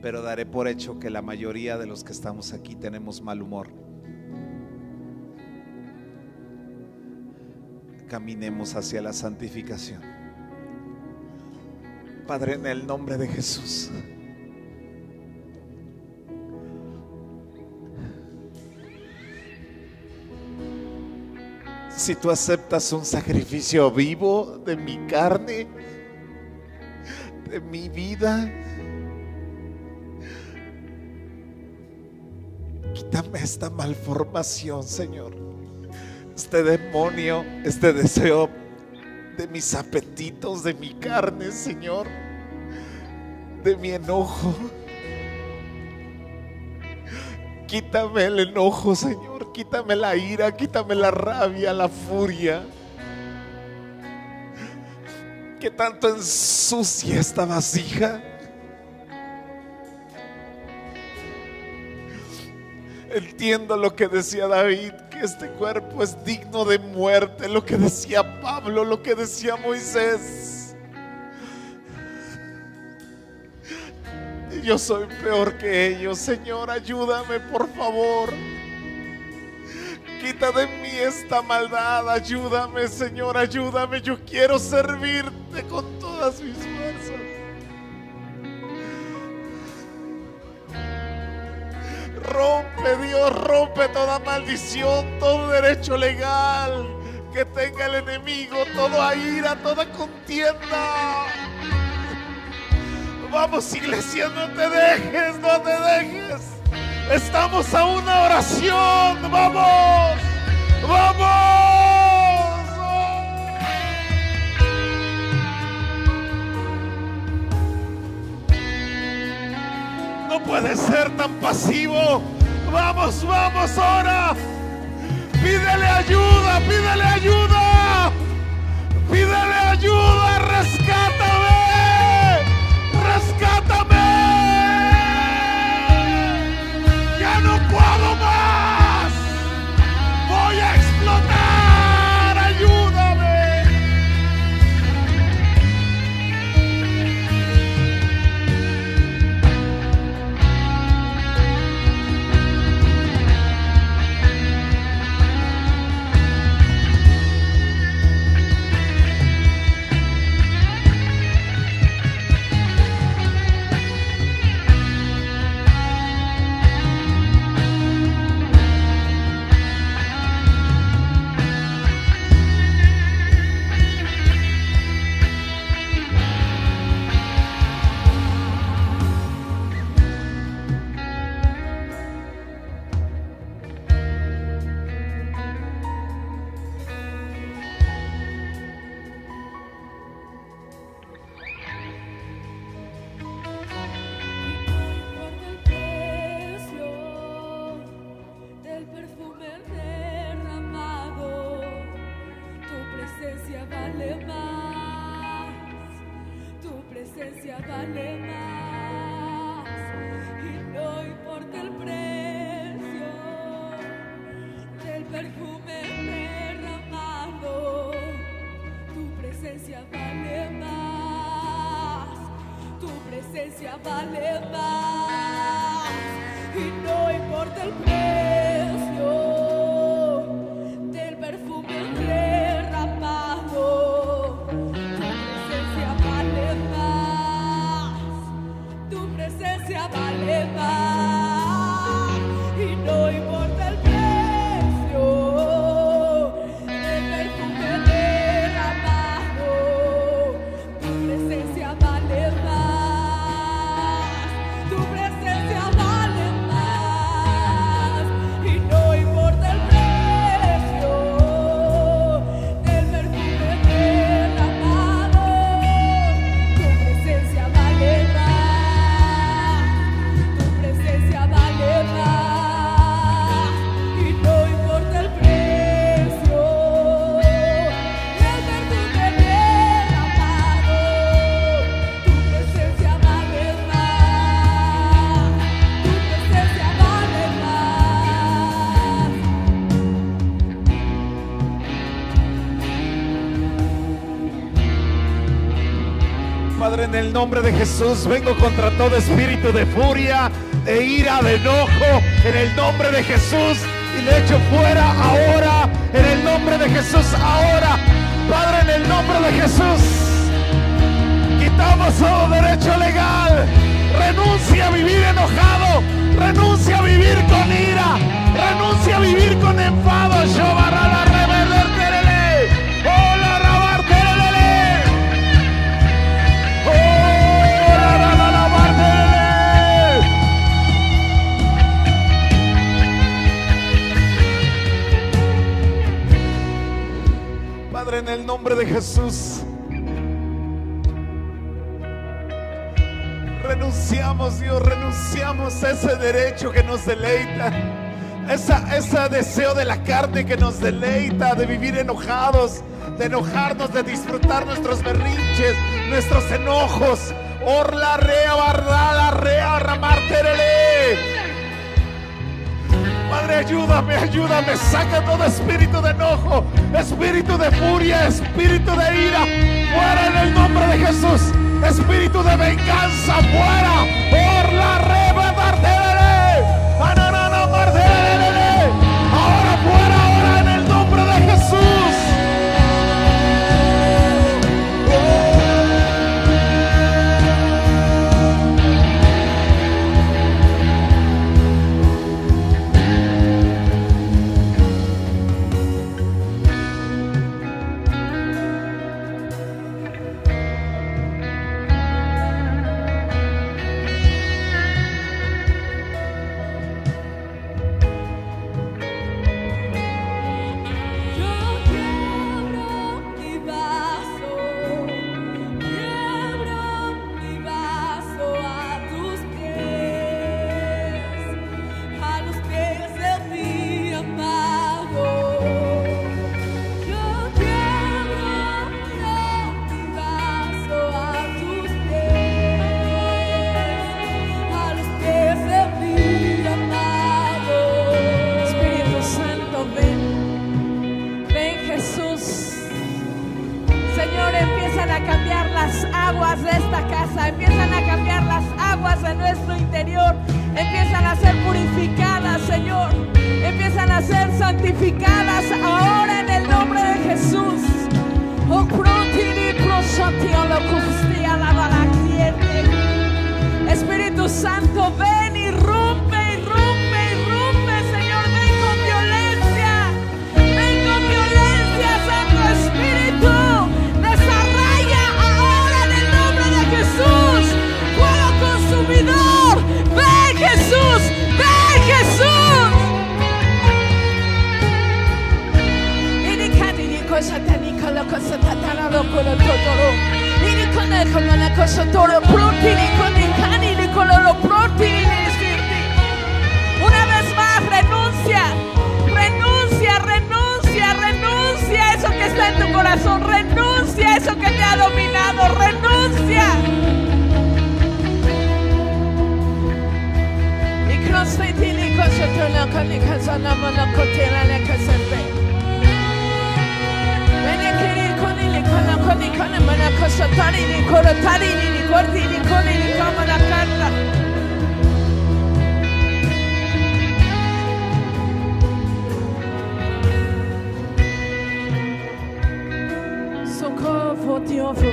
Pero daré por hecho que la mayoría de los que estamos aquí tenemos mal humor. Caminemos hacia la santificación. Padre, en el nombre de Jesús. Si tú aceptas un sacrificio vivo de mi carne, de mi vida, quítame esta malformación, Señor este demonio, este deseo de mis apetitos, de mi carne, Señor, de mi enojo. Quítame el enojo, Señor, quítame la ira, quítame la rabia, la furia. Que tanto ensucia esta vasija. Entiendo lo que decía David, este cuerpo es digno de muerte, lo que decía Pablo, lo que decía Moisés. Yo soy peor que ellos, Señor, ayúdame por favor. Quita de mí esta maldad, ayúdame, Señor, ayúdame. Yo quiero servirte con todas mis fuerzas. Rompe Dios, rompe toda maldición, todo derecho legal que tenga el enemigo, toda ira, toda contienda. Vamos iglesia, no te dejes, no te dejes. Estamos a una oración, vamos, vamos. No puede ser tan pasivo. Vamos, vamos ahora. Pídele ayuda, pídele ayuda. Pídele ayuda, rescátame. Presencia en el nombre de Jesús vengo contra todo espíritu de furia, de ira, de enojo, en el nombre de Jesús y le echo fuera ahora, en el nombre de Jesús ahora, Padre, en el nombre de Jesús. Quitamos todo derecho legal, renuncia a vivir enojado, renuncia a vivir con ira, renuncia a vivir con enfado. Yo barra la en el nombre de Jesús, renunciamos, Dios, renunciamos a ese derecho que nos deleita, ese deseo de la carne que nos deleita, de vivir enojados, de enojarnos, de disfrutar nuestros berrinches, nuestros enojos. Orla, rea, bardala, rea, ramar, terele. Padre, ayúdame, ayúdame, saca todo espíritu de enojo, espíritu de furia, espíritu de ira, fuera en el nombre de Jesús, espíritu de venganza, fuera, por la reba, empiezan a cambiar las aguas de nuestro interior, empiezan a ser purificadas, Señor, empiezan a ser santificadas ahora en el nombre de Jesús. Oh. Espíritu Santo, ven y Una vez más renuncia, renuncia, renuncia, renuncia eso que está en tu corazón, renuncia eso que te ha dominado, renuncia. Y koni kana mana kasatari ni korotari ni kordi ni koni ni kamana kanta Socorro,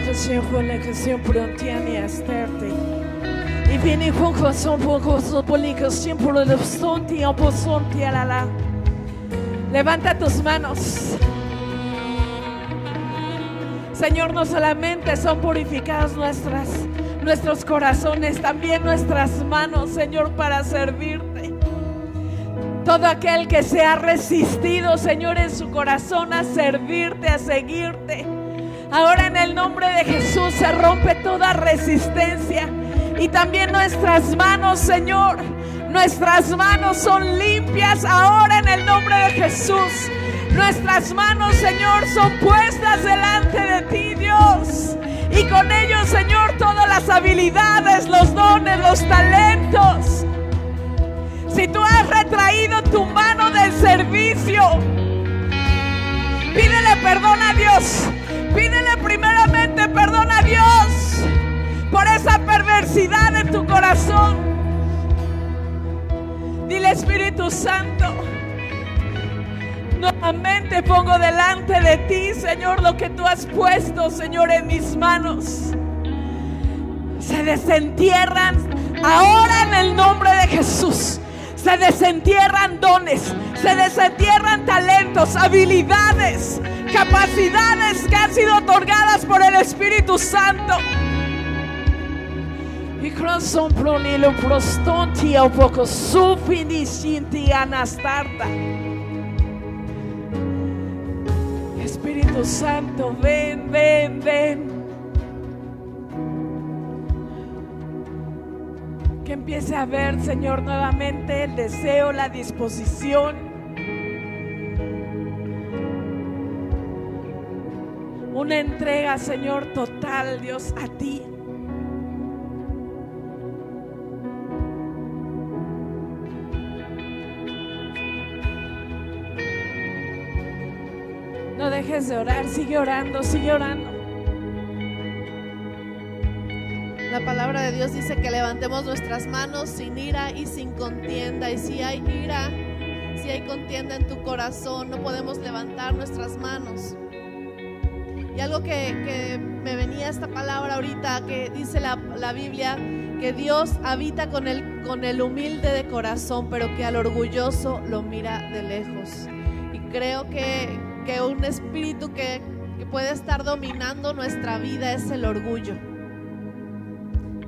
che si con la canción por antiani esterte. E vieni con corazón por corazón por la canción por el horizonte y por sonte a la la. Levanta tus manos. Señor, no solamente son purificadas nuestras, nuestros corazones, también nuestras manos, Señor, para servirte. Todo aquel que se ha resistido, Señor, en su corazón a servirte, a seguirte. Ahora en el nombre de Jesús se rompe toda resistencia. Y también nuestras manos, Señor, nuestras manos son limpias ahora en el nombre de Jesús. Nuestras manos, Señor, son puestas delante de ti, Dios. Y con ellos, Señor, todas las habilidades, los dones, los talentos. Si tú has retraído tu mano del servicio, pídele perdón a Dios. Pídele primeramente perdón a Dios por esa perversidad en tu corazón. Dile Espíritu Santo. Nuevamente pongo delante de ti, Señor, lo que tú has puesto, Señor, en mis manos. Se desentierran ahora en el nombre de Jesús. Se desentierran dones, se desentierran talentos, habilidades, capacidades que han sido otorgadas por el Espíritu Santo. Y croson pronilo prostonti o poco sufiniscinti anastarta. Espíritu Santo, ven, ven, ven. Que empiece a ver, Señor, nuevamente el deseo, la disposición. Una entrega, Señor, total, Dios, a ti. Dejes de orar, sigue orando, sigue orando. La palabra de Dios dice que levantemos nuestras manos sin ira y sin contienda. Y si hay ira, si hay contienda en tu corazón, no podemos levantar nuestras manos. Y algo que, que me venía esta palabra ahorita, que dice la, la Biblia, que Dios habita con el, con el humilde de corazón, pero que al orgulloso lo mira de lejos. Y creo que, que un espíritu que, puede estar dominando nuestra vida es el orgullo.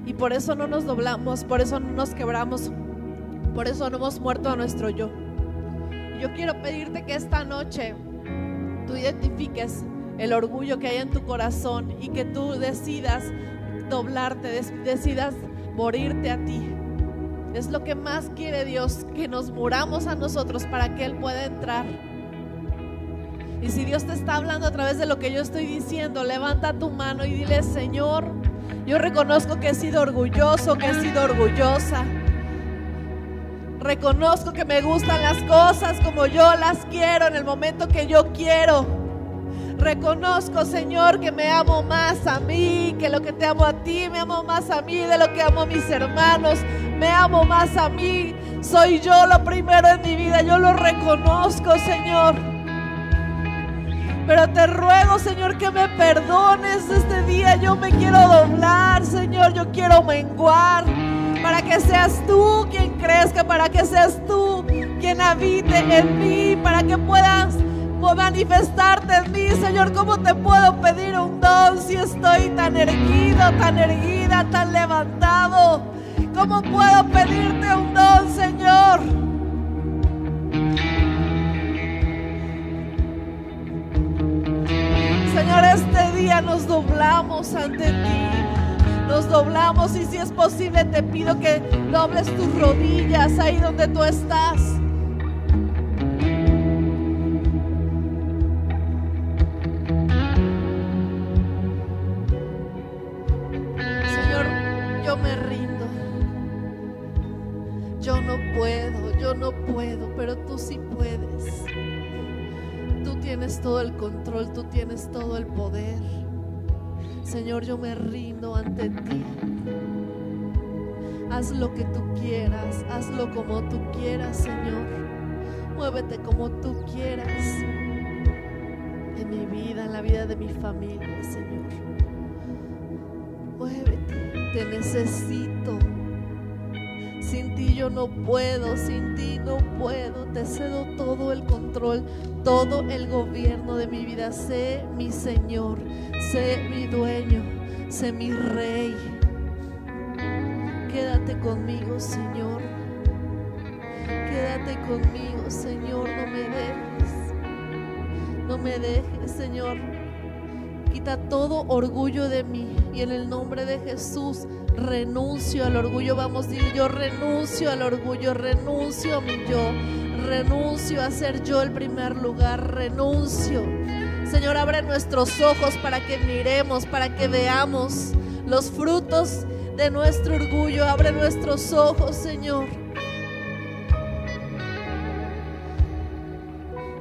Y por eso no nos doblamos, por eso no nos quebramos, por eso no hemos muerto a nuestro yo. Yo quiero pedirte que esta noche tú identifiques el orgullo que hay en tu corazón y que tú decidas doblarte, decidas morirte a ti. Es lo que más quiere Dios, que nos muramos a nosotros para que Él pueda entrar. Y si Dios te está hablando a través de lo que yo estoy diciendo, levanta tu mano y dile, Señor, yo reconozco que he sido orgulloso, que he sido orgullosa. Reconozco que me gustan las cosas como yo las quiero en el momento que yo quiero. Reconozco, Señor, que me amo más a mí, que lo que te amo a ti, me amo más a mí de lo que amo a mis hermanos, me amo más a mí. Soy yo lo primero en mi vida, yo lo reconozco, Señor. Pero te ruego, Señor, que me perdones este día. Yo me quiero doblar, Señor. Yo quiero menguar. Para que seas tú quien crezca. Para que seas tú quien habite en mí. Para que puedas manifestarte en mí, Señor. ¿Cómo te puedo pedir un don si estoy tan erguido, tan erguida, tan levantado? ¿Cómo puedo pedirte un don, Señor? Señor, este día nos doblamos ante ti. Nos doblamos y si es posible te pido que dobles tus rodillas ahí donde tú estás. Señor, yo me rindo. Yo no puedo, yo no puedo, pero tú sí puedes. Tú tienes todo el control, tú tienes todo el poder. Señor, yo me rindo ante ti. Haz lo que tú quieras, hazlo como tú quieras, Señor. Muévete como tú quieras en mi vida, en la vida de mi familia, Señor. Muévete, te necesito. Sin ti yo no puedo, sin ti no puedo. Te cedo todo el control, todo el gobierno de mi vida. Sé mi Señor, sé mi dueño, sé mi rey. Quédate conmigo, Señor. Quédate conmigo, Señor. No me dejes. No me dejes, Señor. Quita todo orgullo de mí. Y en el nombre de Jesús renuncio al orgullo. Vamos, dile yo renuncio al orgullo, renuncio a mi yo, renuncio a ser yo el primer lugar, renuncio. Señor, abre nuestros ojos para que miremos, para que veamos los frutos de nuestro orgullo. Abre nuestros ojos, Señor.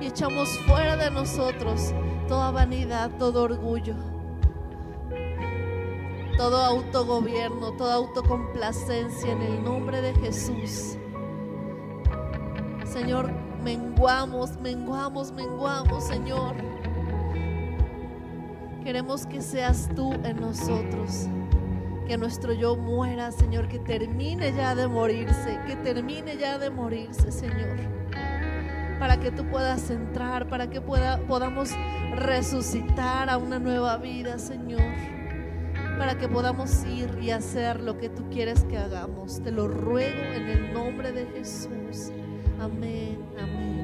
Y echamos fuera de nosotros toda vanidad, todo orgullo todo autogobierno, toda autocomplacencia en el nombre de Jesús. Señor, menguamos, menguamos, menguamos, Señor. Queremos que seas tú en nosotros. Que nuestro yo muera, Señor, que termine ya de morirse, que termine ya de morirse, Señor. Para que tú puedas entrar, para que pueda, podamos resucitar a una nueva vida, Señor para que podamos ir y hacer lo que tú quieres que hagamos. Te lo ruego en el nombre de Jesús. Amén, amén.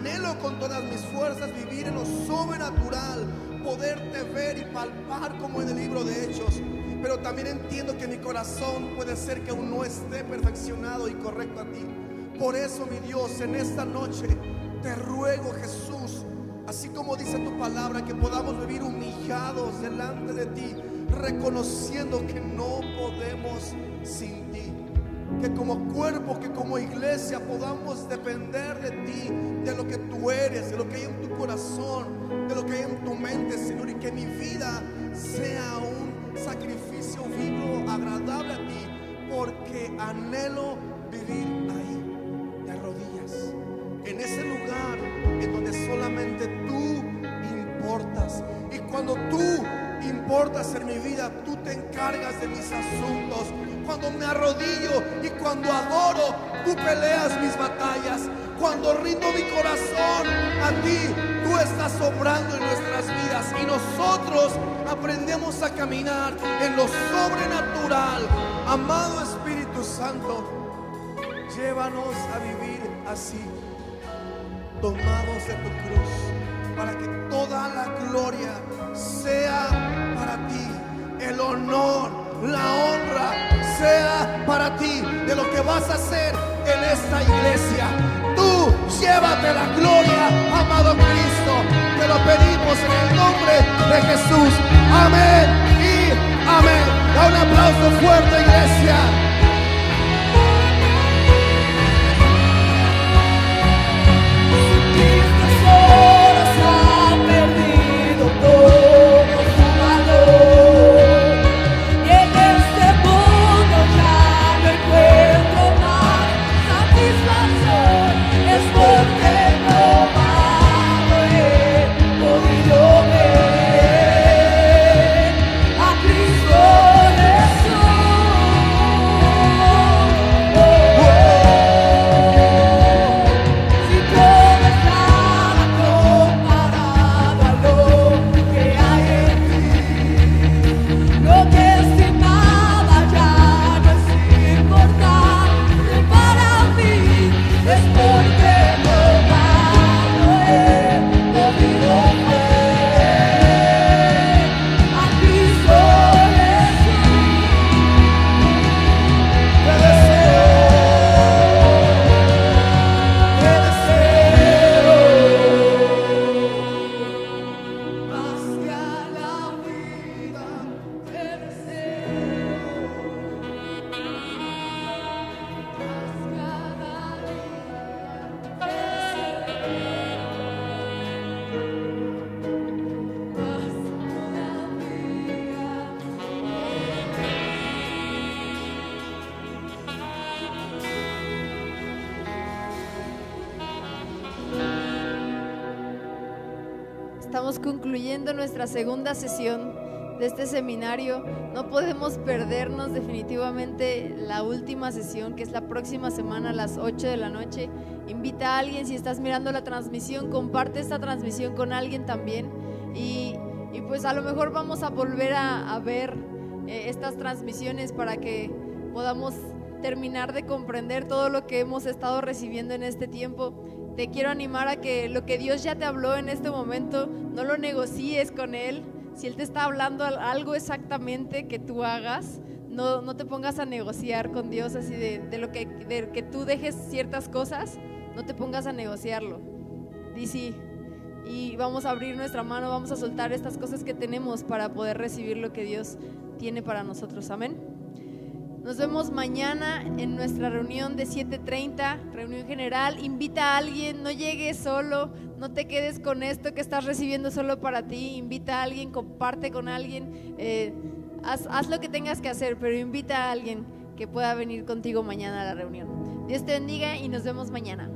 Anhelo con todas mis fuerzas vivir en lo sobrenatural, poderte ver y palpar como en el libro de Hechos. Pero también entiendo que mi corazón puede ser que aún no esté perfeccionado y correcto a ti. Por eso, mi Dios, en esta noche te ruego, Jesús, así como dice tu palabra, que podamos vivir humillados delante de ti, reconociendo que no podemos sin ti. Que como cuerpo, que como iglesia podamos depender de ti, de lo que tú eres, de lo que hay en tu corazón, de lo que hay en tu mente, Señor, y que mi vida sea un sacrificio vivo, agradable a ti, porque anhelo vivir ahí, de rodillas, en ese lugar en donde solamente tú importas. Y cuando tú importas en mi vida, tú te encargas de mis asuntos. Cuando me arrodillo y cuando adoro, tú peleas mis batallas. Cuando rindo mi corazón a ti, tú estás obrando en nuestras vidas. Y nosotros aprendemos a caminar en lo sobrenatural. Amado Espíritu Santo, llévanos a vivir así tomados de tu cruz, para que toda la gloria sea para ti, el honor, la honra sea para ti de lo que vas a hacer en esta iglesia. Tú llévate la gloria, amado Cristo, te lo pedimos en el nombre de Jesús. Amén y amén. Da un aplauso fuerte, iglesia. Segunda sesión de este seminario. No podemos perdernos definitivamente la última sesión, que es la próxima semana a las 8 de la noche. Invita a alguien, si estás mirando la transmisión, comparte esta transmisión con alguien también. Y, y pues a lo mejor vamos a volver a, a ver eh, estas transmisiones para que podamos terminar de comprender todo lo que hemos estado recibiendo en este tiempo. Te quiero animar a que lo que Dios ya te habló en este momento, no lo negocies con Él. Si Él te está hablando al- algo exactamente que tú hagas, no, no te pongas a negociar con Dios así de, de lo que, de que tú dejes ciertas cosas, no te pongas a negociarlo. Di sí. Y vamos a abrir nuestra mano, vamos a soltar estas cosas que tenemos para poder recibir lo que Dios tiene para nosotros. Amén. Nos vemos mañana en nuestra reunión de 7.30, reunión general. Invita a alguien, no llegues solo, no te quedes con esto que estás recibiendo solo para ti. Invita a alguien, comparte con alguien, eh, haz, haz lo que tengas que hacer, pero invita a alguien que pueda venir contigo mañana a la reunión. Dios te bendiga y nos vemos mañana.